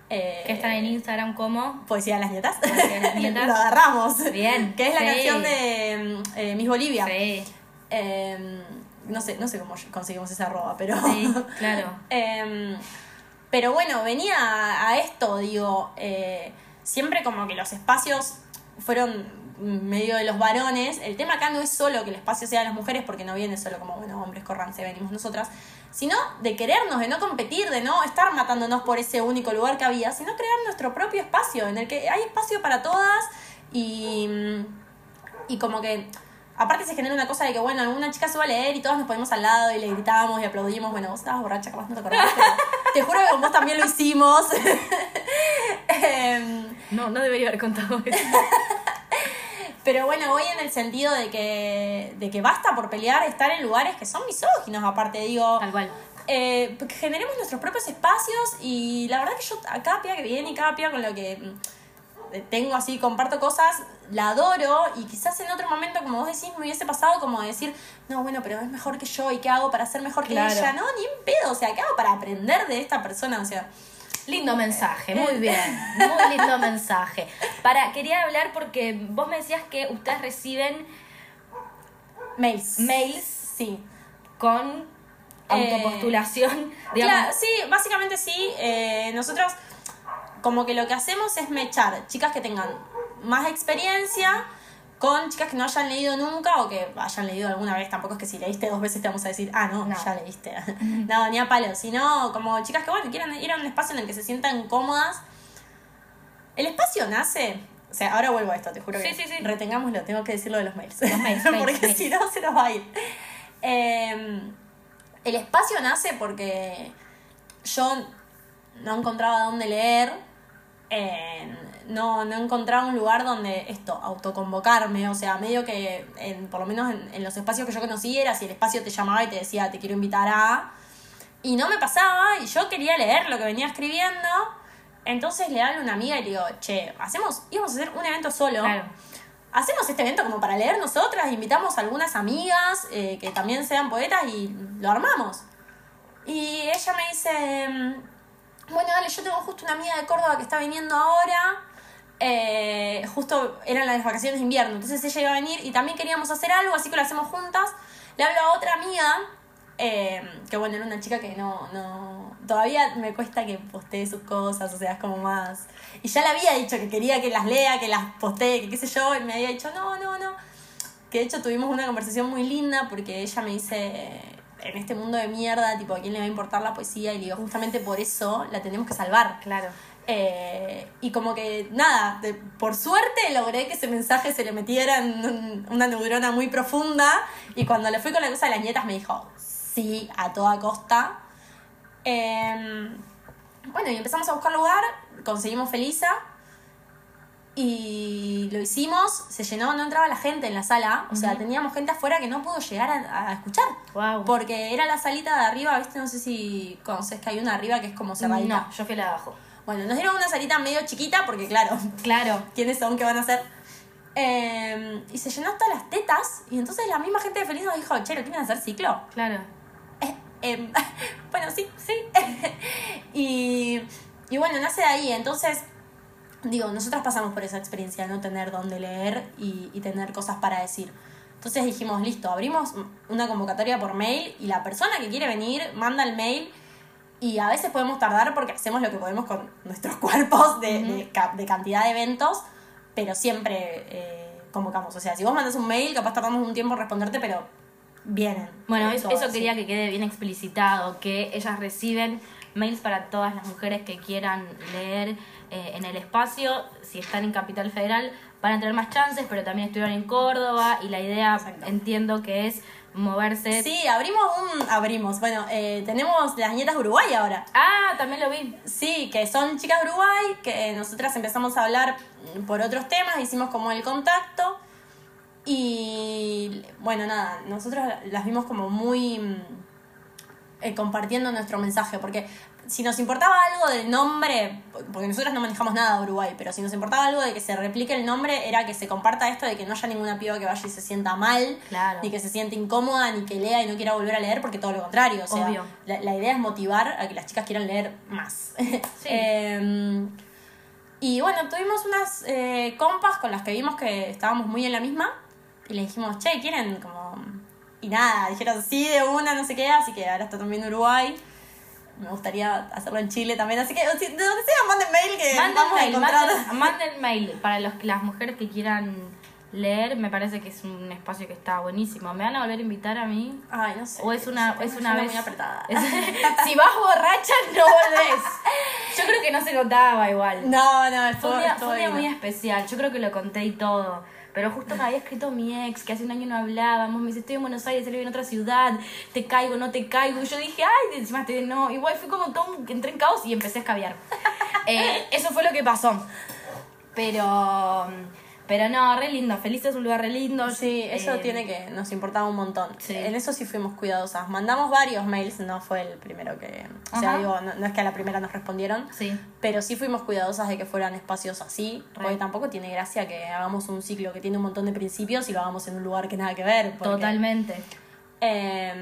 Eh, Que están en Instagram como... Poesía de las Nietas. Poesía de las Nietas. Lo agarramos. Bien, Que es la sí. canción de eh, Miss Bolivia. Sí, Eh, no sé, no sé cómo conseguimos esa arroba, pero. sí, claro. Em, pero bueno, venía a, a esto, digo, eh, siempre como que los espacios fueron medio de los varones, el tema acá no es solo que el espacio sea de las mujeres, porque no viene solo como, bueno, hombres, corranse, venimos nosotras, sino de querernos, de no competir, de no estar matándonos por ese único lugar que había, sino crear nuestro propio espacio, en el que hay espacio para todas y, y como que aparte se genera una cosa de que, bueno, alguna chica se va a leer y todos nos ponemos al lado y le gritamos y aplaudimos. Bueno, vos estabas borracha, capaz no te acordás, pero te juro que con vos también lo hicimos. Em, No, no debería haber contado eso. pero bueno, voy en el sentido de que, de que basta por pelear estar en lugares que son misóginos, aparte, digo. Tal cual. Eh, generemos nuestros propios espacios y la verdad que yo a cada pía que viene y cada pía con lo que mm, tengo así, comparto cosas, la adoro y quizás en otro momento, como vos decís, me hubiese pasado como decir, no, bueno, pero es mejor que yo y qué hago para ser mejor que ella, no, ni en pedo, o sea, qué hago para aprender de esta persona, o sea, Lindo mensaje, muy bien, muy lindo mensaje. Para, quería hablar porque vos me decías que ustedes reciben mails. mails Sí. con Eh, autopostulación, digamos. Claro, sí, básicamente sí. Eh, nosotros como que lo que hacemos es mechar chicas que tengan más experiencia con chicas que no hayan leído nunca o que hayan leído alguna vez. Tampoco es que si leíste dos veces te vamos a decir, ah, no, No. ya leíste. no, ni a palo. Sino como chicas que, bueno, quieran ir a un espacio en el que se sientan cómodas. El espacio nace... O sea, ahora vuelvo a esto, te juro que Sí, sí, retengámoslo, tengo que decirlo de los mails. Los mails, mails, Porque si no, se nos va a ir. Eh, el espacio nace porque yo no encontraba dónde leer, eh, no, no encontraba un lugar donde esto, autoconvocarme, o sea, medio que, en, por lo menos en, en los espacios que yo conocí, era si el espacio te llamaba y te decía, te quiero invitar a... Y no me pasaba, y yo quería leer lo que venía escribiendo, entonces le hablo a una amiga y le digo, che, hacemos, íbamos a hacer un evento solo Claro. hacemos este evento como para leer nosotras, invitamos a algunas amigas eh, que también sean poetas y lo armamos. Y ella me dice, bueno, dale, yo tengo justo una amiga de Córdoba que está viniendo ahora, eh, justo eran las vacaciones de invierno, entonces ella iba a venir y también queríamos hacer algo, así que lo hacemos juntas. Le hablo a otra amiga, eh, que bueno, era una chica que no, no, todavía me cuesta que postee sus cosas, o sea, es como más... Y ya le había dicho que quería que las lea, que las postee, que qué sé yo, y me había dicho, no, no, no. Que de hecho tuvimos una conversación muy linda porque ella me dice, en este mundo de mierda, tipo, ¿a quién le va a importar la poesía? Y le digo, justamente por eso la tenemos que salvar. Claro. Eh, y como que, nada, de- por suerte logré que ese mensaje se le metiera en un- una neurona muy profunda. Y cuando le fui con la cosa de las nietas me dijo, sí, a toda costa. Eh, bueno, y empezamos a buscar lugar, conseguimos Felisa. Y lo hicimos, se llenó, no entraba la gente en la sala, o sea, teníamos gente afuera que no pudo llegar a, a escuchar. Wow. Porque era la salita de arriba, ¿viste? No sé si conoces que hay una arriba que es como cerradita. No, yo fui la de abajo. Bueno, nos dieron una salita medio chiquita porque, claro, Claro. ¿quiénes son? ¿Qué van a hacer? Eh, y se llenó hasta las tetas. Y entonces la misma gente de Feliz nos dijo, che, ¿lo quieren hacer ciclo? Claro. Eh, em, bueno, sí, sí. y, y bueno, nace de ahí. Entonces, digo, nosotras pasamos por esa experiencia de no tener dónde leer y, y tener cosas para decir. Entonces dijimos, listo, abrimos una convocatoria por mail y la persona que quiere venir manda el mail y a veces podemos tardar porque hacemos lo que podemos con nuestros cuerpos de, de ca- de cantidad de eventos, pero siempre eh, convocamos. O sea, si vos mandas un mail, capaz tardamos un tiempo en responderte, pero vienen. Bueno, eso sí. quería que quede bien explicitado, que ellas reciben mails para todas las mujeres que quieran leer eh, en el espacio. Si están en Capital Federal van a tener más chances, pero también estuvieron en Córdoba y la idea Exacto. entiendo que es moverse. Sí, abrimos un. Abrimos. Bueno, eh, tenemos las nietas Uruguay ahora. Ah, también lo vi. Sí, que son chicas Uruguay, que nosotras empezamos a hablar por otros temas, hicimos como el contacto. Y bueno, nada, nosotros las vimos como muy mm, eh, compartiendo nuestro mensaje, porque si nos importaba algo del nombre, porque nosotros no manejamos nada de Uruguay, pero si nos importaba algo de que se replique el nombre, era que se comparta esto de que no haya ninguna piba que vaya y se sienta mal, Claro. ni que se sienta incómoda, ni que lea y no quiera volver a leer, porque todo lo contrario, o sea, Obvio. la, la idea es motivar a que las chicas quieran leer más. Eh, y bueno, tuvimos unas eh, compas con las que vimos que estábamos muy en la misma y le dijimos, che, ¿quieren como...? Y nada, dijeron sí de una, no sé qué, así que ahora está también Uruguay. Me gustaría hacerlo en Chile también, así que de donde sea, manden mail que Manden vamos a mail, encontrar. manden, manden mail para los, las mujeres que quieran leer me parece que es un espacio que está buenísimo. ¿Me van a volver a invitar a mí? Ay, no sé. ¿O es una, es una vez? muy apretada. Es- si vas borracha, no volvés. Yo creo que no se notaba igual. No, no, Fue estuvo, un día, estuvo fue un día muy especial, yo creo que lo conté y todo. Pero justo me había escrito mi ex, que hace un año no hablábamos, me dice, estoy en Buenos Aires, él vive en otra ciudad, te caigo, no te caigo. Y yo dije, ay, encima te no. Igual fui como todo, entré en caos y empecé a escabiar. Eh, eso fue lo que pasó. Pero, pero no, re lindo, Feliz es un lugar re lindo. Sí, eso Eh, tiene que nos importaba un montón. Sí. En eso sí fuimos cuidadosas. Mandamos varios mails, no fue el primero que... O sea, digo, no, no es que a la primera nos respondieron, Sí. pero sí fuimos cuidadosas de que fueran espacios así, Re. porque tampoco tiene gracia que hagamos un ciclo que tiene un montón de principios y lo hagamos en un lugar que nada que ver. porque- Totalmente. Eh,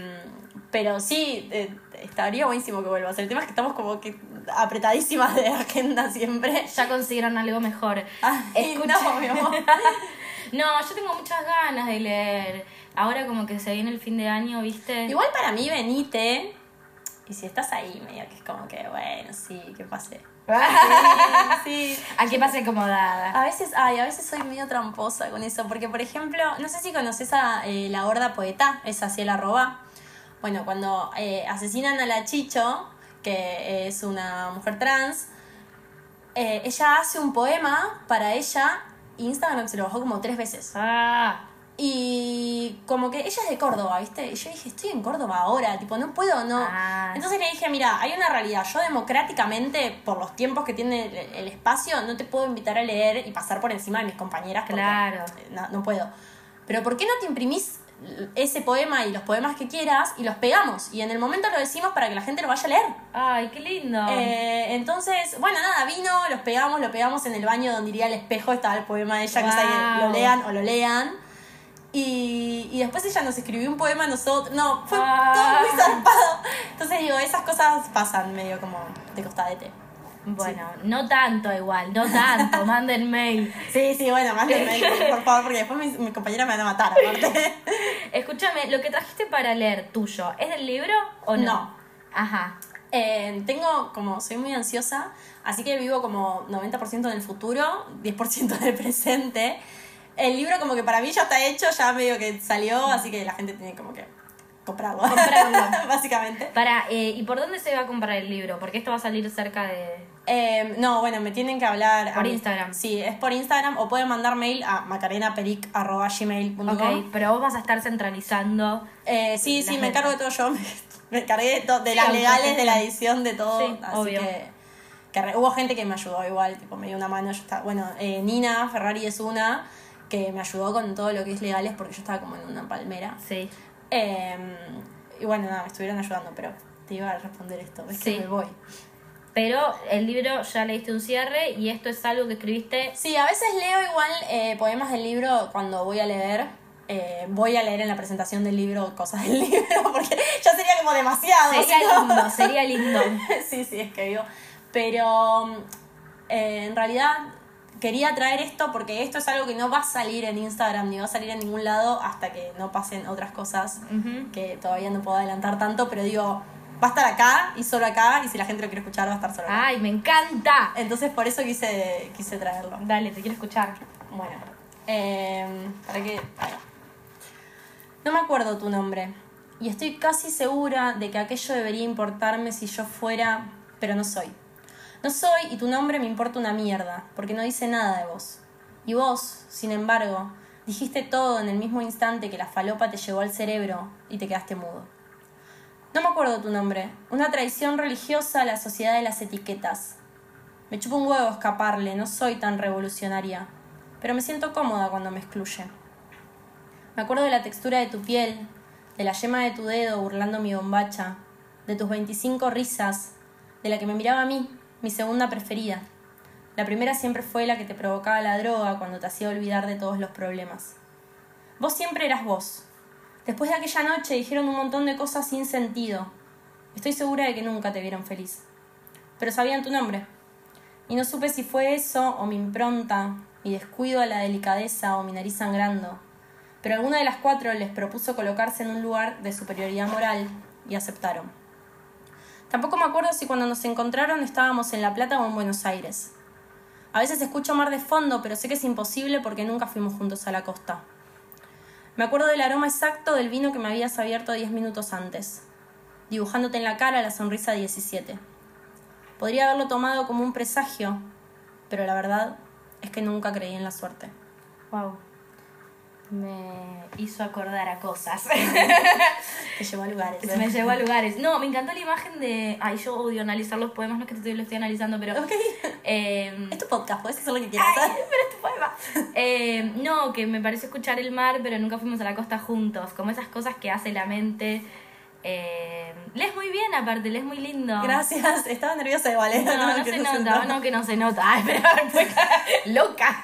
pero sí, eh, estaría buenísimo que vuelvas. El tema es que estamos como que apretadísimas de agenda siempre. Ya consiguieron algo mejor. Ay, no, mi amor. No, yo tengo muchas ganas de leer. Ahora como que se viene el fin de año, ¿viste? Igual para mí, venite. Y si estás ahí, medio que es como que, bueno, sí, que pase. Sí, sí. ¿A qué pase acomodada? A veces, ay, a veces soy medio tramposa con eso, porque por ejemplo, no sé si conoces a eh, la gorda poeta, esa Ciela Roba. Bueno, cuando eh, asesinan a la Chicho, que es una mujer trans, eh, ella hace un poema para ella, Instagram se lo bajó como tres veces. Ah, Y como que ella es de Córdoba, ¿viste? Y yo dije, estoy en Córdoba ahora, tipo, no puedo, no. Ah. Entonces le dije, mira, hay una realidad. Yo democráticamente, por los tiempos que tiene el, espacio, no te puedo invitar a leer y pasar por encima de mis compañeras. Claro. No, no puedo. Pero ¿por qué no te imprimís ese poema y los poemas que quieras y los pegamos? Y en el momento lo decimos para que la gente lo vaya a leer. ay, qué lindo. Eh, entonces, bueno, nada, vino, los pegamos, lo pegamos en el baño donde iría el espejo, estaba el poema de ella, sea, que Wow. lo lean o lo lean. Y, y después ella nos escribió un poema a nosotros. No, fue Ah. todo muy zarpado. Entonces digo, esas cosas pasan medio como de costadete. Bueno, no tanto igual, no tanto, manden mail. Sí, sí, bueno, mándenme, por favor, porque después mis, mis compañeras me van a matar, aparte. Escúchame, lo que trajiste para leer tuyo, ¿es del libro o no? No. Ajá. Eh, tengo como, soy muy ansiosa, así que vivo como 90% en el futuro, 10% en el presente. El libro como que para mí ya está hecho, ya medio que salió, así que la gente tiene como que comprarlo. Comprarlo. Básicamente. Para, eh, ¿y por dónde se va a comprar el libro? Porque esto va a salir cerca de... Eh, no, bueno, me tienen que hablar. Por. Instagram. Sí, es por Instagram o pueden mandar mail a macarenaperic.gmail.com. Ok, pero vos vas a estar centralizando. Eh, sí, sí, me encargo de todo yo. Me, me encargué de, to- de Sí, las legales, de la edición, de todo. Sí, así obvio. que, que re- hubo gente que me ayudó igual, tipo, me dio una mano. Yo estaba, bueno, eh, Nina Ferrari es una que me ayudó con todo lo que es legales porque yo estaba como en una palmera. Sí. Eh, y bueno, nada, me estuvieron ayudando, pero te iba a responder esto. Es Sí. que me voy. Pero el libro ya le diste un cierre y esto es algo que escribiste. Sí, a veces leo igual eh, poemas del libro cuando voy a leer. Eh, voy a leer en la presentación del libro cosas del libro porque ya sería como demasiado. Sería lindo, sería lindo. sí, sí, es que digo. Pero eh, en realidad quería traer esto porque esto es algo que no va a salir en Instagram ni va a salir en ningún lado hasta que no pasen otras cosas que todavía no puedo adelantar tanto, pero digo, va a estar acá y solo acá y si la gente lo quiere escuchar va a estar solo acá. Ay, me encanta. Entonces por eso quise, quise traerlo. Dale, te quiero escuchar. Bueno, eh, para que. No me acuerdo tu nombre. Y estoy casi segura de que aquello debería importarme si yo fuera, pero no soy. No soy y tu nombre me importa una mierda, porque no dice nada de vos. Y vos, sin embargo, dijiste todo en el mismo instante que la falopa te llegó al cerebro y te quedaste mudo. No me acuerdo tu nombre. Una traición religiosa a la sociedad de las etiquetas. Me chupa un huevo escaparle, no soy tan revolucionaria, pero me siento cómoda cuando me excluye. Me acuerdo de la textura de tu piel, de la yema de tu dedo burlando mi bombacha, de tus 25 risas, de la que me miraba a mí, mi segunda preferida. La primera siempre fue la que te provocaba la droga cuando te hacía olvidar de todos los problemas. Vos siempre eras vos. Después de aquella noche dijeron un montón de cosas sin sentido. Estoy segura de que nunca te vieron feliz. Pero sabían tu nombre. Y no supe si fue eso o mi impronta, mi descuido a la delicadeza o mi nariz sangrando. Pero alguna de las cuatro les propuso colocarse en un lugar de superioridad moral y aceptaron. Tampoco me acuerdo si cuando nos encontraron estábamos en La Plata o en Buenos Aires. A veces escucho mar de fondo, pero sé que es imposible porque nunca fuimos juntos a la costa. Me acuerdo del aroma exacto del vino que me habías abierto 10 minutos antes, dibujándote en la cara la sonrisa 17. Podría haberlo tomado como un presagio, pero la verdad es que nunca creí en la suerte. Wow. Me hizo acordar a cosas. Te llevó a lugares. ¿eh? me llevó a lugares. No, me encantó la imagen de. Ay, yo odio analizar los poemas, no es que te lo estoy analizando, pero. Ok. eh, Es tu podcast, puedes hacer lo que quieras. Ay, pero es tu poema. Eh, no, que me pareció escuchar el mar, pero nunca fuimos a la costa juntos. Como esas cosas que hace la mente. Eh, lees muy bien, aparte, lees muy lindo. Gracias, estaba nerviosa igual. ¿eh? No, no, que se se nota, no, que no se nota. Ay, pero loca.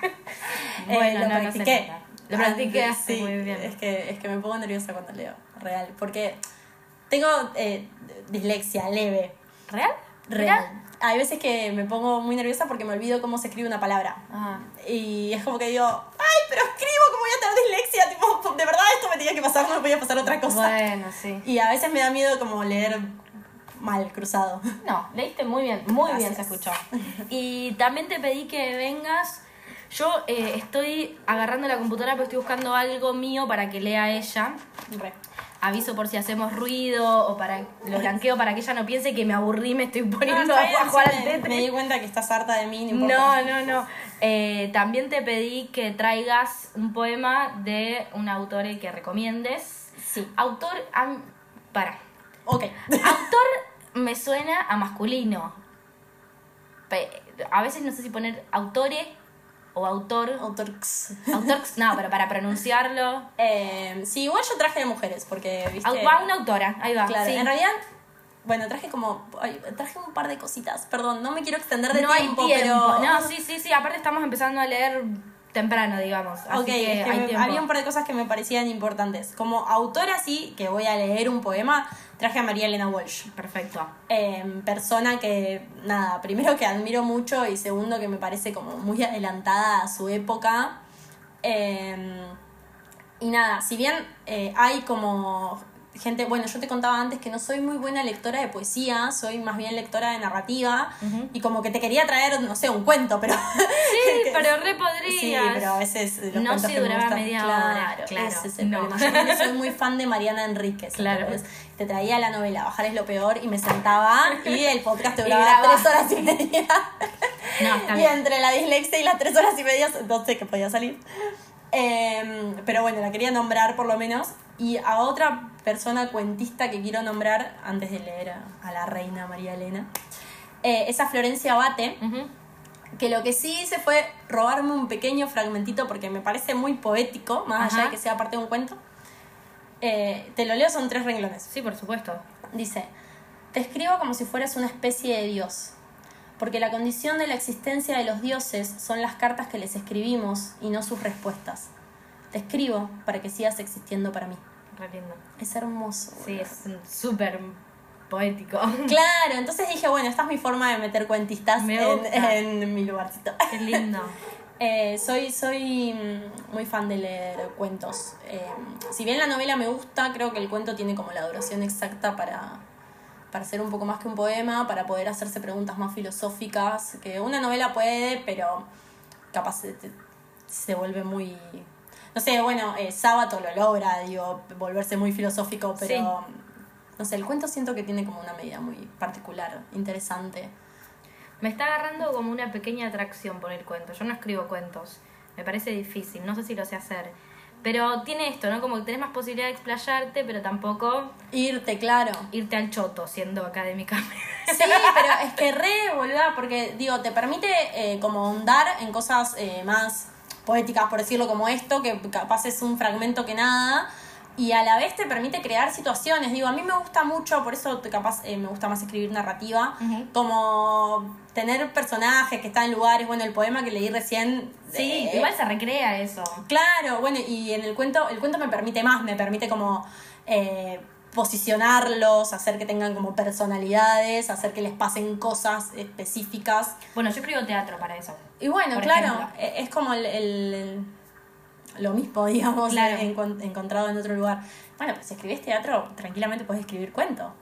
Bueno, lo no, no se nota. Lo practiqué Ah, sí, muy bien. Es que, es que me pongo nerviosa cuando leo, real. Porque tengo eh, dislexia leve. ¿Real? Real. Hay veces que me pongo muy nerviosa porque me olvido cómo se escribe una palabra. Ah. Y es como que digo, ay, pero escribo, ¿cómo voy a tener dislexia? Tipo, de verdad esto me tenía que pasar, no me podía pasar otra cosa. Bueno, sí. Y a veces me da miedo como leer mal, cruzado. No, leíste muy bien, muy bien se escuchó. Y también te pedí que vengas. Yo eh, estoy agarrando la computadora porque estoy buscando algo mío para que lea ella. Re. Aviso por si hacemos ruido o para lo blanqueo para que ella no piense que me aburrí, me estoy poniendo No, a jugar al Tetris. me di cuenta que estás harta de mí, no. No, no, no. Eh, también te pedí que traigas un poema de un autor que recomiendes. Sí. Autor. am- para. Ok. Autor me suena a masculino. A veces no sé si poner autore o autor. Autorx. Autor, no, pero para pronunciarlo. Eh, sí, igual yo traje de mujeres, porque, viste... Va una autora, ahí va. Claro, sí. en realidad, bueno, traje como... traje un par de cositas, perdón, no me quiero extender de no hay tiempo. pero... No, sí, sí, sí. Aparte estamos empezando a leer temprano, digamos. Así Ok, que es que hay me- tiempo. había un par de cosas que me parecían importantes. Como autora, sí, que voy a leer un poema, traje a María Elena Walsh. Perfecto. Eh, persona que, nada, primero que admiro mucho y segundo que me parece como muy adelantada a su época. Eh, y nada, si bien eh, hay como gente, bueno, yo te contaba antes que no soy muy buena lectora de poesía, soy más bien lectora de narrativa y como que te quería traer, no sé, un cuento, pero... Sí, pero re podrías. Sí, pero a veces los No si me duraba media claro, hora, claro, Ese es el no. problema. Yo soy muy fan de Mariana Enríquez. Claro. Te traía la novela Bajar es lo peor y me sentaba y el podcast te duraba tres horas y media. No, está y entre la dislexia y las tres horas y media no sé qué podía salir. Em, pero bueno, la quería nombrar por lo menos. Y a otra persona cuentista que quiero nombrar antes de leer a, a la reina María Elena. eh, es a Florencia Abate Ujú. que lo que sí hice fue robarme un pequeño fragmentito porque me parece muy poético, más allá de que sea parte de un cuento. Eh, te lo leo, son tres renglones. Sí, por supuesto. Dice, te escribo como si fueras una especie de dios, porque la condición de la existencia de los dioses son las cartas que les escribimos y no sus respuestas. Te escribo para que sigas existiendo para mí. Re lindo. Es hermoso. Sí, es súper poético. Claro, entonces dije, bueno, esta es mi forma de meter cuentistas Me en, en mi lugarcito. Qué lindo. Eh, soy, soy mm, muy fan de leer cuentos. Eh, si bien la novela me gusta, creo que el cuento tiene como la duración exacta para, para ser un poco más que un poema, para poder hacerse preguntas más filosóficas, que una novela puede, pero capaz se, se vuelve muy... No sé, bueno, eh, Sábato lo logra, digo, volverse muy filosófico, pero... Sí. No sé, el cuento siento que tiene como una medida muy particular, interesante. Me está agarrando como una pequeña atracción por el cuento. Yo no escribo cuentos. Me parece difícil. No sé si lo sé hacer. Pero tiene esto, ¿no? Como que tenés más posibilidad de explayarte, pero tampoco Irte, claro. irte al choto siendo académicamente. Sí, pero es que re, boluda, porque digo, te permite eh, como ahondar en cosas eh, más poéticas, por decirlo como esto, que capaz es un fragmento que nada, y a la vez te permite crear situaciones. Digo, a mí me gusta mucho, por eso capaz eh, me gusta más escribir narrativa, como tener personajes que están en lugares, bueno, el poema que leí recién. Sí, eh, igual se recrea eso. Claro, bueno, y en el cuento, el cuento me permite más, me permite como eh, posicionarlos, hacer que tengan como personalidades, hacer que les pasen cosas específicas. Bueno, yo escribo teatro para eso. Y bueno, claro, ejemplo. e- es como el, el- el- lo mismo, digamos, Claro. encon- encontrado en otro lugar. Bueno, pues si escribís teatro, tranquilamente puedes escribir cuento.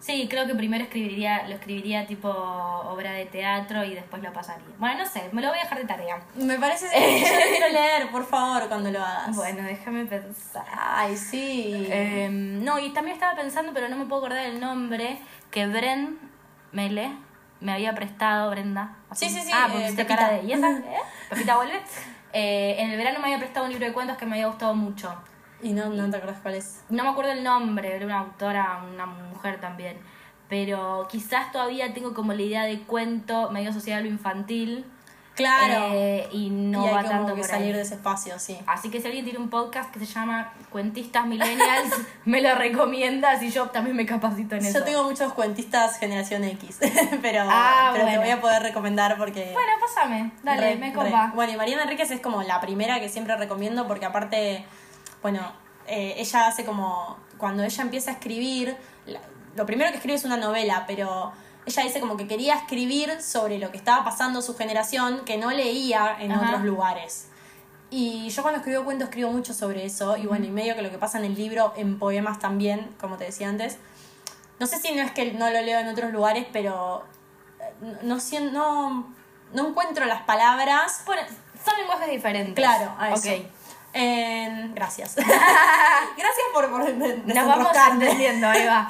Sí, creo que primero escribiría, lo escribiría tipo obra de teatro y después lo pasaría. Bueno, no sé, me lo voy a dejar de tarea. Me parece que yo lo quiero leer, por favor, cuando lo hagas. Bueno, déjame pensar. Ay, sí. Em, no, y también estaba pensando, pero no me puedo acordar el nombre, que Bren Mele me había prestado, Brenda. Sí, sí, sí, Ah, eh, porque Pepita. cara de... ¿Y esa? ¿Eh? ¿Pepita vuelve? Eh, en el verano me había prestado un libro de cuentos que me había gustado mucho. Y no, no te acuerdas cuál es. No me acuerdo el nombre, era una autora, una mujer también. Pero quizás todavía tengo como la idea de cuento medio asociado a lo infantil. Claro. eh, y no y hay va como tanto que por salir ahí. de ese espacio, sí. Así que si alguien tiene un podcast que se llama Cuentistas Millennials, me lo recomiendas y yo también me capacito en eso. Yo tengo muchos cuentistas generación X, pero, Ah, pero te bueno. voy a poder recomendar porque... Bueno, pásame, dale, Re- me re- copa. Bueno, y Mariana Enríquez es como la primera que siempre recomiendo porque aparte, bueno, eh, ella hace como, cuando ella empieza a escribir, lo primero que escribe es una novela, pero ella dice como que quería escribir sobre lo que estaba pasando su generación que no leía en Ajá. otros lugares. Y yo cuando escribo cuentos escribo mucho sobre eso y bueno, y medio que lo que pasa en el libro, en poemas también, como te decía antes. No sé si no es que no lo leo en otros lugares, pero eh, no, no, no, no encuentro las palabras Bueno, son lenguajes diferentes. Claro, a eso. Ok. Gracias. gracias por, por Nos vamos entendiendo, ahí va.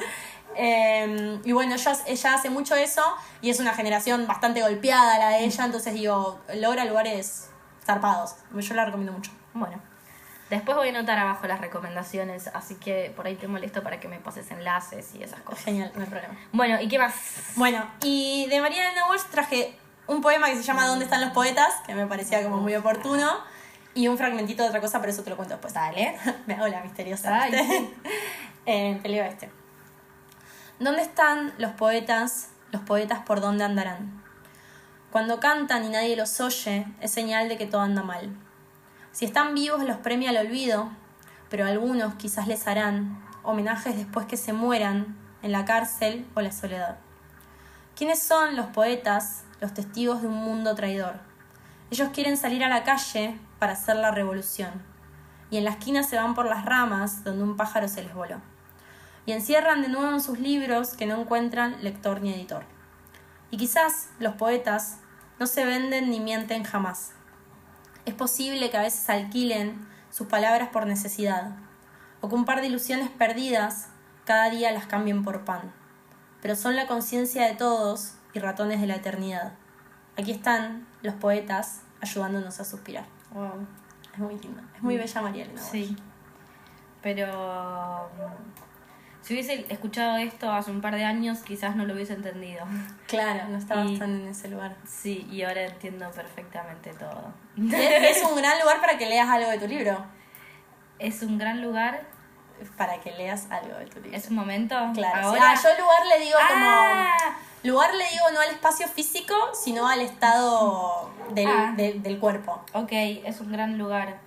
Eh, y bueno, ella, ella hace mucho eso y es una generación bastante golpeada la de ella, entonces digo, logra lugares zarpados. Yo la recomiendo mucho. Bueno, después voy a anotar abajo las recomendaciones, así que por ahí te molesto para que me pases enlaces y esas cosas. Genial, no hay problema. Bueno, ¿y qué más? Bueno, y de María Elena Walsh traje un poema que se llama ¿Dónde están los poetas? que me parecía como muy oportuno. Y un fragmentito de otra cosa, pero eso te lo cuento después. Dale. Me hago la misteriosa. Ay. Eh, te leo este. ¿Dónde están los poetas? Los poetas por dónde andarán. Cuando cantan y nadie los oye, es señal de que todo anda mal. Si están vivos los premia el olvido, pero algunos quizás les harán homenajes después que se mueran en la cárcel o la soledad. ¿Quiénes son los poetas, los testigos de un mundo traidor? Ellos quieren salir a la calle para hacer la revolución, y en la esquina se van por las ramas donde un pájaro se les voló, y encierran de nuevo en sus libros que no encuentran lector ni editor. Y quizás los poetas no se venden ni mienten jamás. Es posible que a veces alquilen sus palabras por necesidad, o que un par de ilusiones perdidas cada día las cambien por pan. Pero son la conciencia de todos y ratones de la eternidad. Aquí están los poetas ayudándonos a suspirar. Wow. Es muy lindo. Es muy bella María Elena. Sí. Pero mm, si hubiese escuchado esto hace un par de años, quizás no lo hubiese entendido. Claro, no estabas Y- tan en ese lugar. Sí, y ahora entiendo perfectamente todo. Es es un gran lugar para que leas algo de tu libro. Es un gran lugar. Para que leas algo de tu libro. Es un momento. Claro. Ahora. Ah, yo lugar le digo como. Ah, Lugar le digo no al espacio físico, sino al estado del, Ah. del- del cuerpo. ok, es un gran lugar.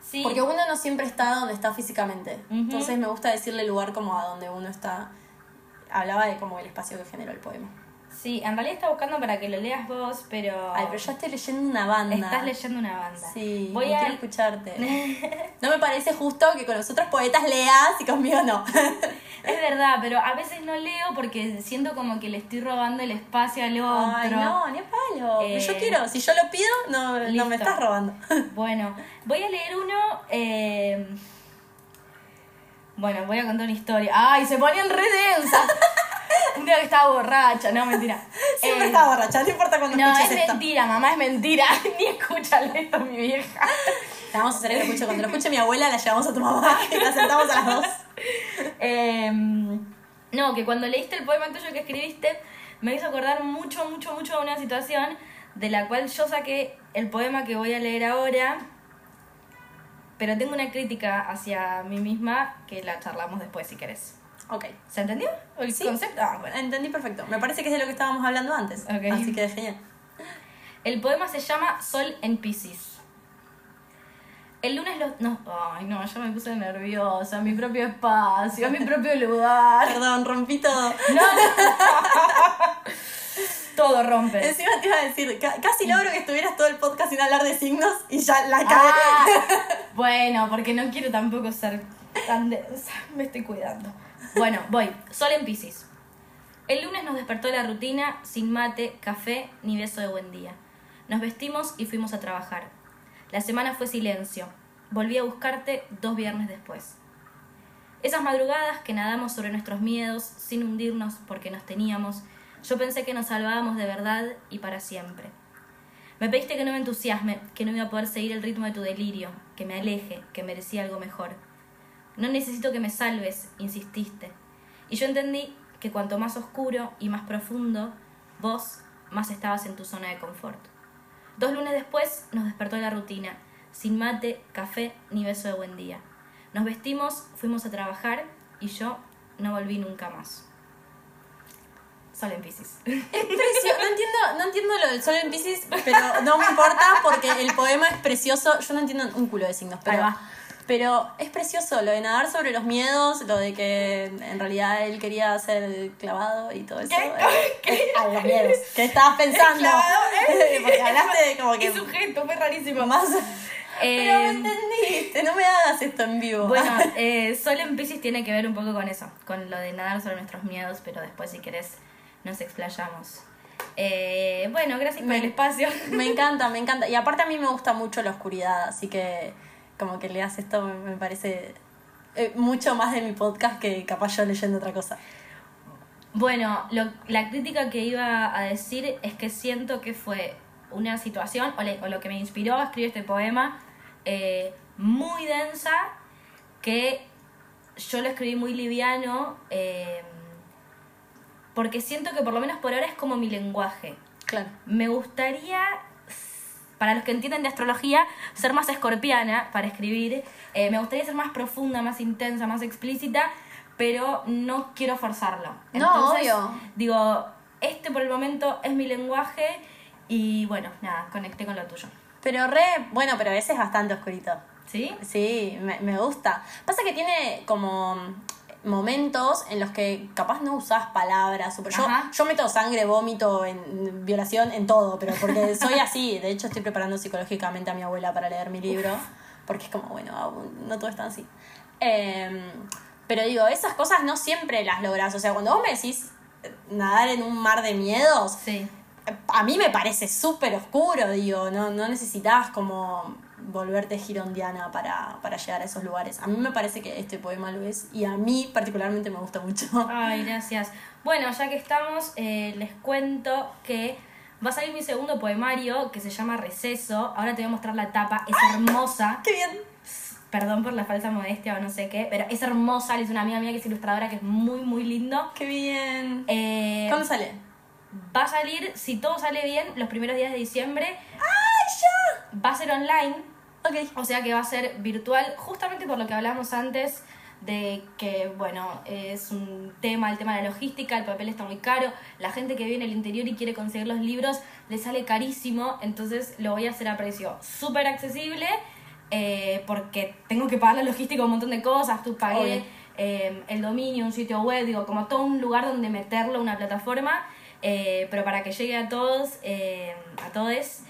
Sí. Porque uno no siempre está donde está físicamente. Ujú. Entonces me gusta decirle lugar como a donde uno está. Hablaba de como el espacio que generó el poema. Sí, en realidad está buscando para que lo leas vos, pero. Ay, pero ya estoy leyendo una banda. Estás leyendo una banda. Sí, Voy a. quiero escucharte. No me parece justo que con los otros poetas leas y conmigo no. Es verdad, pero a veces no leo porque siento como que le estoy robando el espacio al otro. Ay, no, ni a palo. Eh, Yo quiero, si yo lo pido, no, no me estás robando. Bueno, voy a leer uno. eh, Bueno, voy a contar una historia. ¡Ay, se ponían re densas! Un día que estaba borracha, no, mentira. Siempre Eh, está borracha, no importa cuando No, es esto. mentira, mamá, es mentira. Ni escúchale esto, mi vieja. La vamos a hacer que lo escuche. Cuando lo escuche mi abuela, la llevamos a tu mamá y la sentamos a las dos. Em, no, que cuando leíste el poema tuyo que escribiste, me hizo acordar mucho, mucho, mucho de una situación de la cual yo saqué el poema que voy a leer ahora, pero tengo una crítica hacia mí misma que la charlamos después si querés. Ok. ¿Se entendió el Sí. concepto? Ah, bueno. Entendí perfecto. Me parece que es de lo que estábamos hablando antes. Ok. Así que genial. El poema se llama Sol en Pisces. El lunes los... No, ay no, ya me puse nerviosa, mi propio espacio, mi propio lugar. Perdón, rompí todo. No, no. Todo rompe. Encima te iba a decir, ca- casi logro que estuvieras todo el podcast sin hablar de signos y ya la cagué. Ah, bueno, porque no quiero tampoco ser tan densa. Me estoy cuidando. Bueno, voy. Sol en Pisces. El lunes nos despertó la rutina sin mate, café ni beso de buen día. Nos vestimos y fuimos a trabajar. La semana fue silencio. Volví a buscarte dos viernes después. Esas madrugadas que nadamos sobre nuestros miedos sin hundirnos porque nos teníamos, yo pensé que nos salvábamos de verdad y para siempre. Me pediste que no me entusiasme, que no iba a poder seguir el ritmo de tu delirio, que me aleje, que merecía algo mejor. No necesito que me salves, insististe. Y yo entendí que cuanto más oscuro y más profundo, vos más estabas en tu zona de confort. Dos lunes después nos despertó la rutina, sin mate, café ni beso de buen día. Nos vestimos, fuimos a trabajar y yo no volví nunca más. Sol en Pisces. No entiendo, no entiendo lo del sol en Pisces, pero no me importa porque el poema es precioso. Yo no entiendo un culo de signos, pero, va. Pero es precioso lo de nadar sobre los miedos, lo de que en realidad él quería ser clavado y todo eso. ¿Qué? Eh, A los miedos. ¿Qué estabas pensando? clavado? porque hablaste de como que Qué sujeto, fue rarísimo. más. Pero me Eh, entendiste, no me hagas esto en vivo. Bueno, eh, Sol en Pisces tiene que ver un poco con eso, con lo de nadar sobre nuestros miedos, pero después si querés nos explayamos. Eh, bueno, gracias por Me- el espacio. Me encanta, me encanta. Y aparte a mí me gusta mucho la oscuridad, así que como que leas esto me, me parece eh, mucho más de mi podcast que capaz yo leyendo otra cosa. Bueno, lo- la crítica que iba a decir es que siento que fue una situación, o, le- o lo que me inspiró a escribir este poema, eh, muy densa, que yo lo escribí muy liviano, eh, porque siento que por lo menos por ahora es como mi lenguaje. Claro. Me gustaría, para los que entienden de astrología, ser más escorpiana para escribir. Eh, me gustaría ser más profunda, más intensa, más explícita, pero no quiero forzarlo. No, obvio. Digo, este por el momento es mi lenguaje y bueno, nada, conecté con lo tuyo. Pero re, bueno, pero ese es bastante oscurito. ¿Sí? Sí, me, me gusta. Pasa que tiene como momentos en los que capaz no usás palabras. super- Yo, yo meto sangre, vómito, en violación, en todo, pero porque soy así. De hecho, estoy preparando psicológicamente a mi abuela para leer mi libro, porque es como, bueno, no todo es tan así. Em, pero digo, esas cosas no siempre las logras. O sea, cuando vos me decís eh, nadar en un mar de miedos, Sí. a mí me parece súper oscuro, digo, no, no necesitas como volverte girondiana para, para llegar a esos lugares. A mí me parece que este poema lo es y a mí particularmente me gusta mucho. Ay, gracias. Bueno, ya que estamos, eh, les cuento que va a salir mi segundo poemario que se llama Receso. Ahora te voy a mostrar la tapa, es hermosa. ¡Qué bien! Perdón por la falsa modestia o no sé qué, pero es hermosa. Es una amiga mía que es ilustradora que es muy, muy lindo. ¡Qué bien! Eh, ¿Cuándo sale? va a salir, si todo sale bien, los primeros días de diciembre. ¡Ay, ya! Va a ser online, Ok. o sea que va a ser virtual, justamente por lo que hablamos antes de que, bueno, es un tema, el tema de la logística, el papel está muy caro, la gente que vive en el interior y quiere conseguir los libros le sale carísimo, entonces lo voy a hacer a precio súper accesible, eh, porque tengo que pagar la logística, un montón de cosas, tú pagué eh, el dominio, un sitio web, digo, como todo un lugar donde meterlo, una plataforma, eh, pero para que llegue a todos, eh, a todos.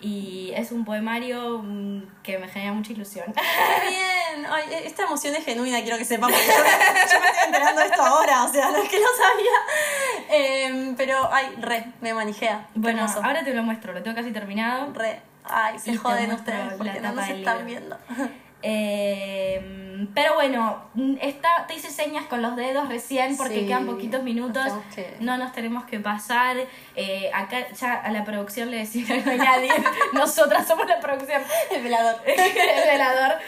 Y es un poemario mm, que me genera mucha ilusión. ¡Qué bien! Ay, e- esta emoción es genuina, quiero que sepan, porque yo, me- yo me estoy enterando de esto ahora, o sea, no es que no sabía. Em, pero, ay, re, me manijea. Bueno, hermoso. ahora te lo muestro, lo tengo casi terminado. Re. Ay, se Y joden ustedes porque no nos están viendo. Eh, pero bueno, mm, está, te hice señas con los dedos recién porque Sí, quedan poquitos minutos. que- No nos tenemos que pasar. Eh, acá ya a la producción le decía que no hay nadie. Nosotras somos la producción. El velador. el velador.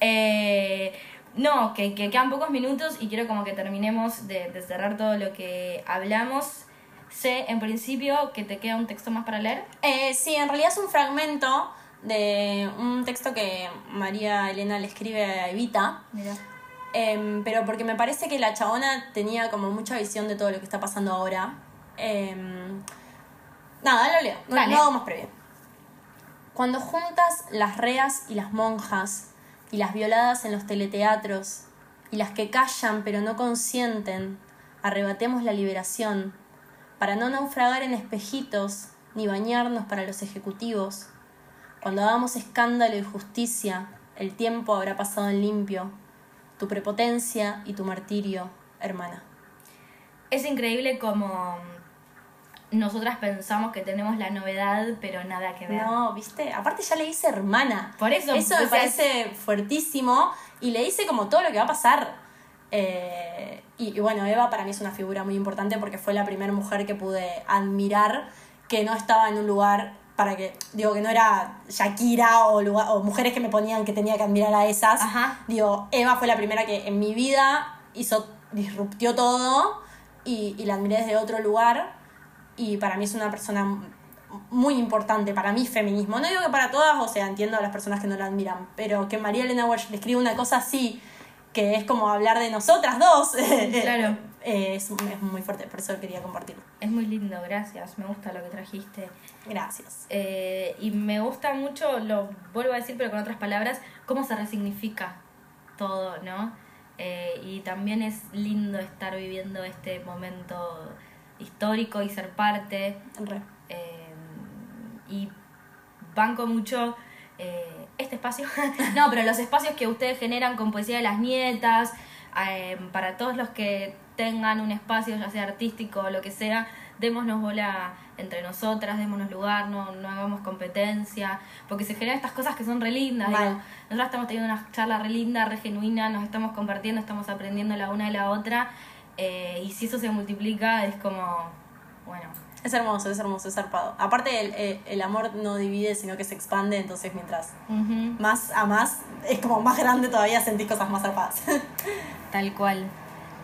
Eh, no, que, que quedan pocos minutos y quiero como que terminemos de, de cerrar todo lo que hablamos. Sé en principio que te queda un texto más para leer. Eh, sí, en realidad es un fragmento de un texto que María Elena le escribe a Evita. Mira. Em, pero porque me parece que la chabona tenía como mucha visión de todo lo que está pasando ahora. Em, nada, lo leo, no, Dale. no hago más previo. Cuando juntas las reas y las monjas, y las violadas en los teleteatros, y las que callan pero no consienten, arrebatemos la liberación, para no naufragar en espejitos, ni bañarnos para los ejecutivos. Cuando hagamos escándalo y justicia, el tiempo habrá pasado en limpio, tu prepotencia y tu martirio, hermana. es increíble como nosotras pensamos que tenemos la novedad, pero nada que ver. No, ¿viste? Aparte ya le dice hermana. Por eso, Eso me parece fuertísimo. Y le dice como todo lo que va a pasar. Eh, y, y bueno, Eva para mí es una figura muy importante porque fue la primera mujer que pude admirar que no estaba en un lugar para que, digo, que no era Shakira o, lugar- o mujeres que me ponían que tenía que admirar a esas. Ajá. Digo, Eva fue la primera que en mi vida hizo, disruptió todo y, y la admiré desde otro lugar. Y para mí es una persona muy importante para mi feminismo. No digo que para todas, o sea, entiendo a las personas que no la admiran, pero que María Elena Walsh le escribe una cosa así, que es como hablar de nosotras dos, Claro. eh, es, es muy fuerte, por eso quería compartirlo. Es muy lindo, gracias. Me gusta lo que trajiste. Gracias. Eh, y me gusta mucho, lo vuelvo a decir, pero con otras palabras, cómo se resignifica todo, ¿no? Eh, y también es lindo estar viviendo este momento histórico y ser parte. Re. y banco mucho eh, este espacio. no, pero los espacios que ustedes generan con Poesía de las Nietas, eh, para todos los que tengan un espacio, ya sea artístico o lo que sea, démonos bola entre nosotras, démonos lugar, no, no hagamos competencia, porque se generan estas cosas que son re lindas. Mal. digo. Nosotras estamos teniendo una charla re linda, re genuina, nos estamos compartiendo, estamos aprendiendo la una de la otra, eh, y si eso se multiplica es como, bueno, Es hermoso, es hermoso, es zarpado. Aparte, el, el- el amor no divide, sino que se expande, entonces mientras más a más, es como más grande todavía, sentís cosas más zarpadas. Tal cual.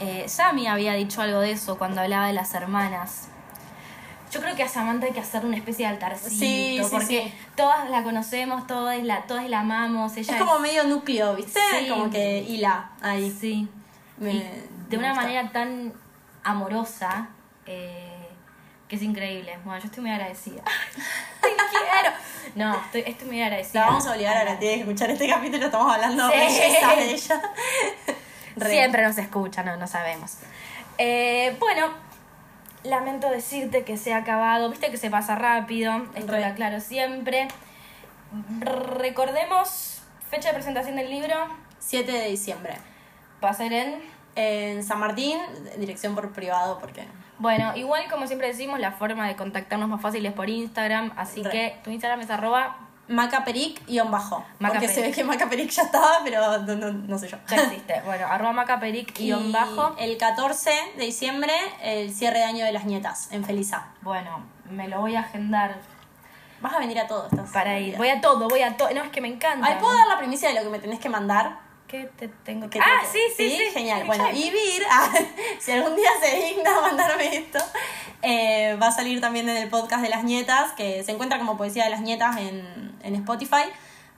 Eh, Sami había dicho algo de eso cuando hablaba de las hermanas. Yo creo que a Samantha hay que hacer una especie de altarcito, Sí, sí, porque sí. todas la conocemos, todas la, todas la amamos. Ella es como medio núcleo, ¿viste? Sí. Como que hila ahí. Sí. Me- Y me de una gusta. manera tan amorosa eh, que es increíble. Bueno, yo estoy muy agradecida. ¡Te quiero! No, estoy, estoy muy agradecida. La vamos a obligar a la tía a escuchar este capítulo, estamos hablando Sí. belleza de ella. Re. Siempre nos escucha, no, no sabemos. Eh, bueno, lamento decirte que se ha acabado. Viste que se pasa rápido. Esto Re. lo aclaro siempre. Recordemos fecha de presentación del libro. 7 de diciembre. Va a ser en. En San Martín, dirección por privado, porque. Bueno, igual como siempre decimos, la forma de contactarnos más fácil es por Instagram. Así Re. que tu Instagram es arroba. Macaperic guion bajo. Porque se ve que Macaperic ya estaba, pero no, no- no sé yo. Ya existe. bueno, arroba macaperic Y bajo. El 14 de diciembre, el cierre de año de las nietas, en Feliza. Bueno, me lo voy a agendar Vas a venir a todo, estás. para ir. Voy a todo, voy a todo. No, es que me encanta. Ay, ¿puedo dar la primicia de lo que me tenés que mandar? ¿Qué te tengo que Ah, sí, sí, sí. Genial. Bueno, y Vir, ah, si algún día se digna mandarme esto, eh, va a salir también en el podcast de las nietas, que se encuentra como Poesía de las Nietas en, en Spotify.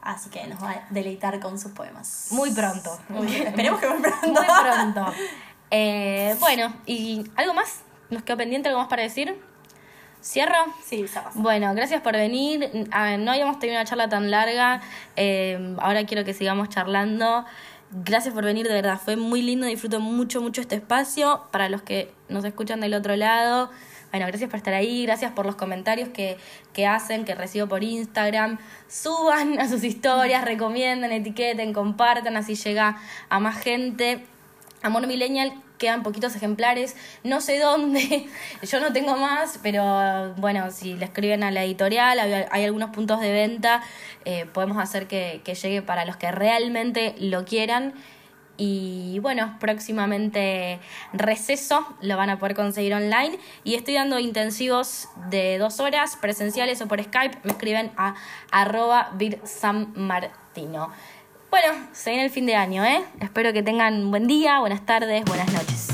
Así que nos va a deleitar con sus poemas. Muy pronto. Muy- esperemos que muy pronto. Muy pronto. Eh, bueno, ¿y algo más? ¿Nos quedó pendiente algo más para decir? ¿Cierro? Sí, pasa. Bueno, gracias por venir. No habíamos tenido una charla tan larga. eh, ahora quiero que sigamos charlando. Gracias por venir, de verdad. Fue muy lindo. Disfruto mucho, mucho este espacio. Para los que nos escuchan del otro lado, bueno, gracias por estar ahí. Gracias por los comentarios que, que hacen, que recibo por Instagram. Suban a sus historias, recomienden, etiqueten, compartan. Así llega a más gente. Amor Millennial quedan poquitos ejemplares, no sé dónde, yo no tengo más, pero bueno, si le escriben a la editorial, hay, algunos puntos de venta, eh, podemos hacer que, llegue para los que realmente lo quieran. Y bueno, próximamente receso lo van a poder conseguir online. Y estoy dando intensivos de dos horas, presenciales o por Skype. Me escriben a arroba virsanmartino. Bueno, se viene el fin de año, ¿eh? Espero que tengan buen día, buenas tardes, buenas noches.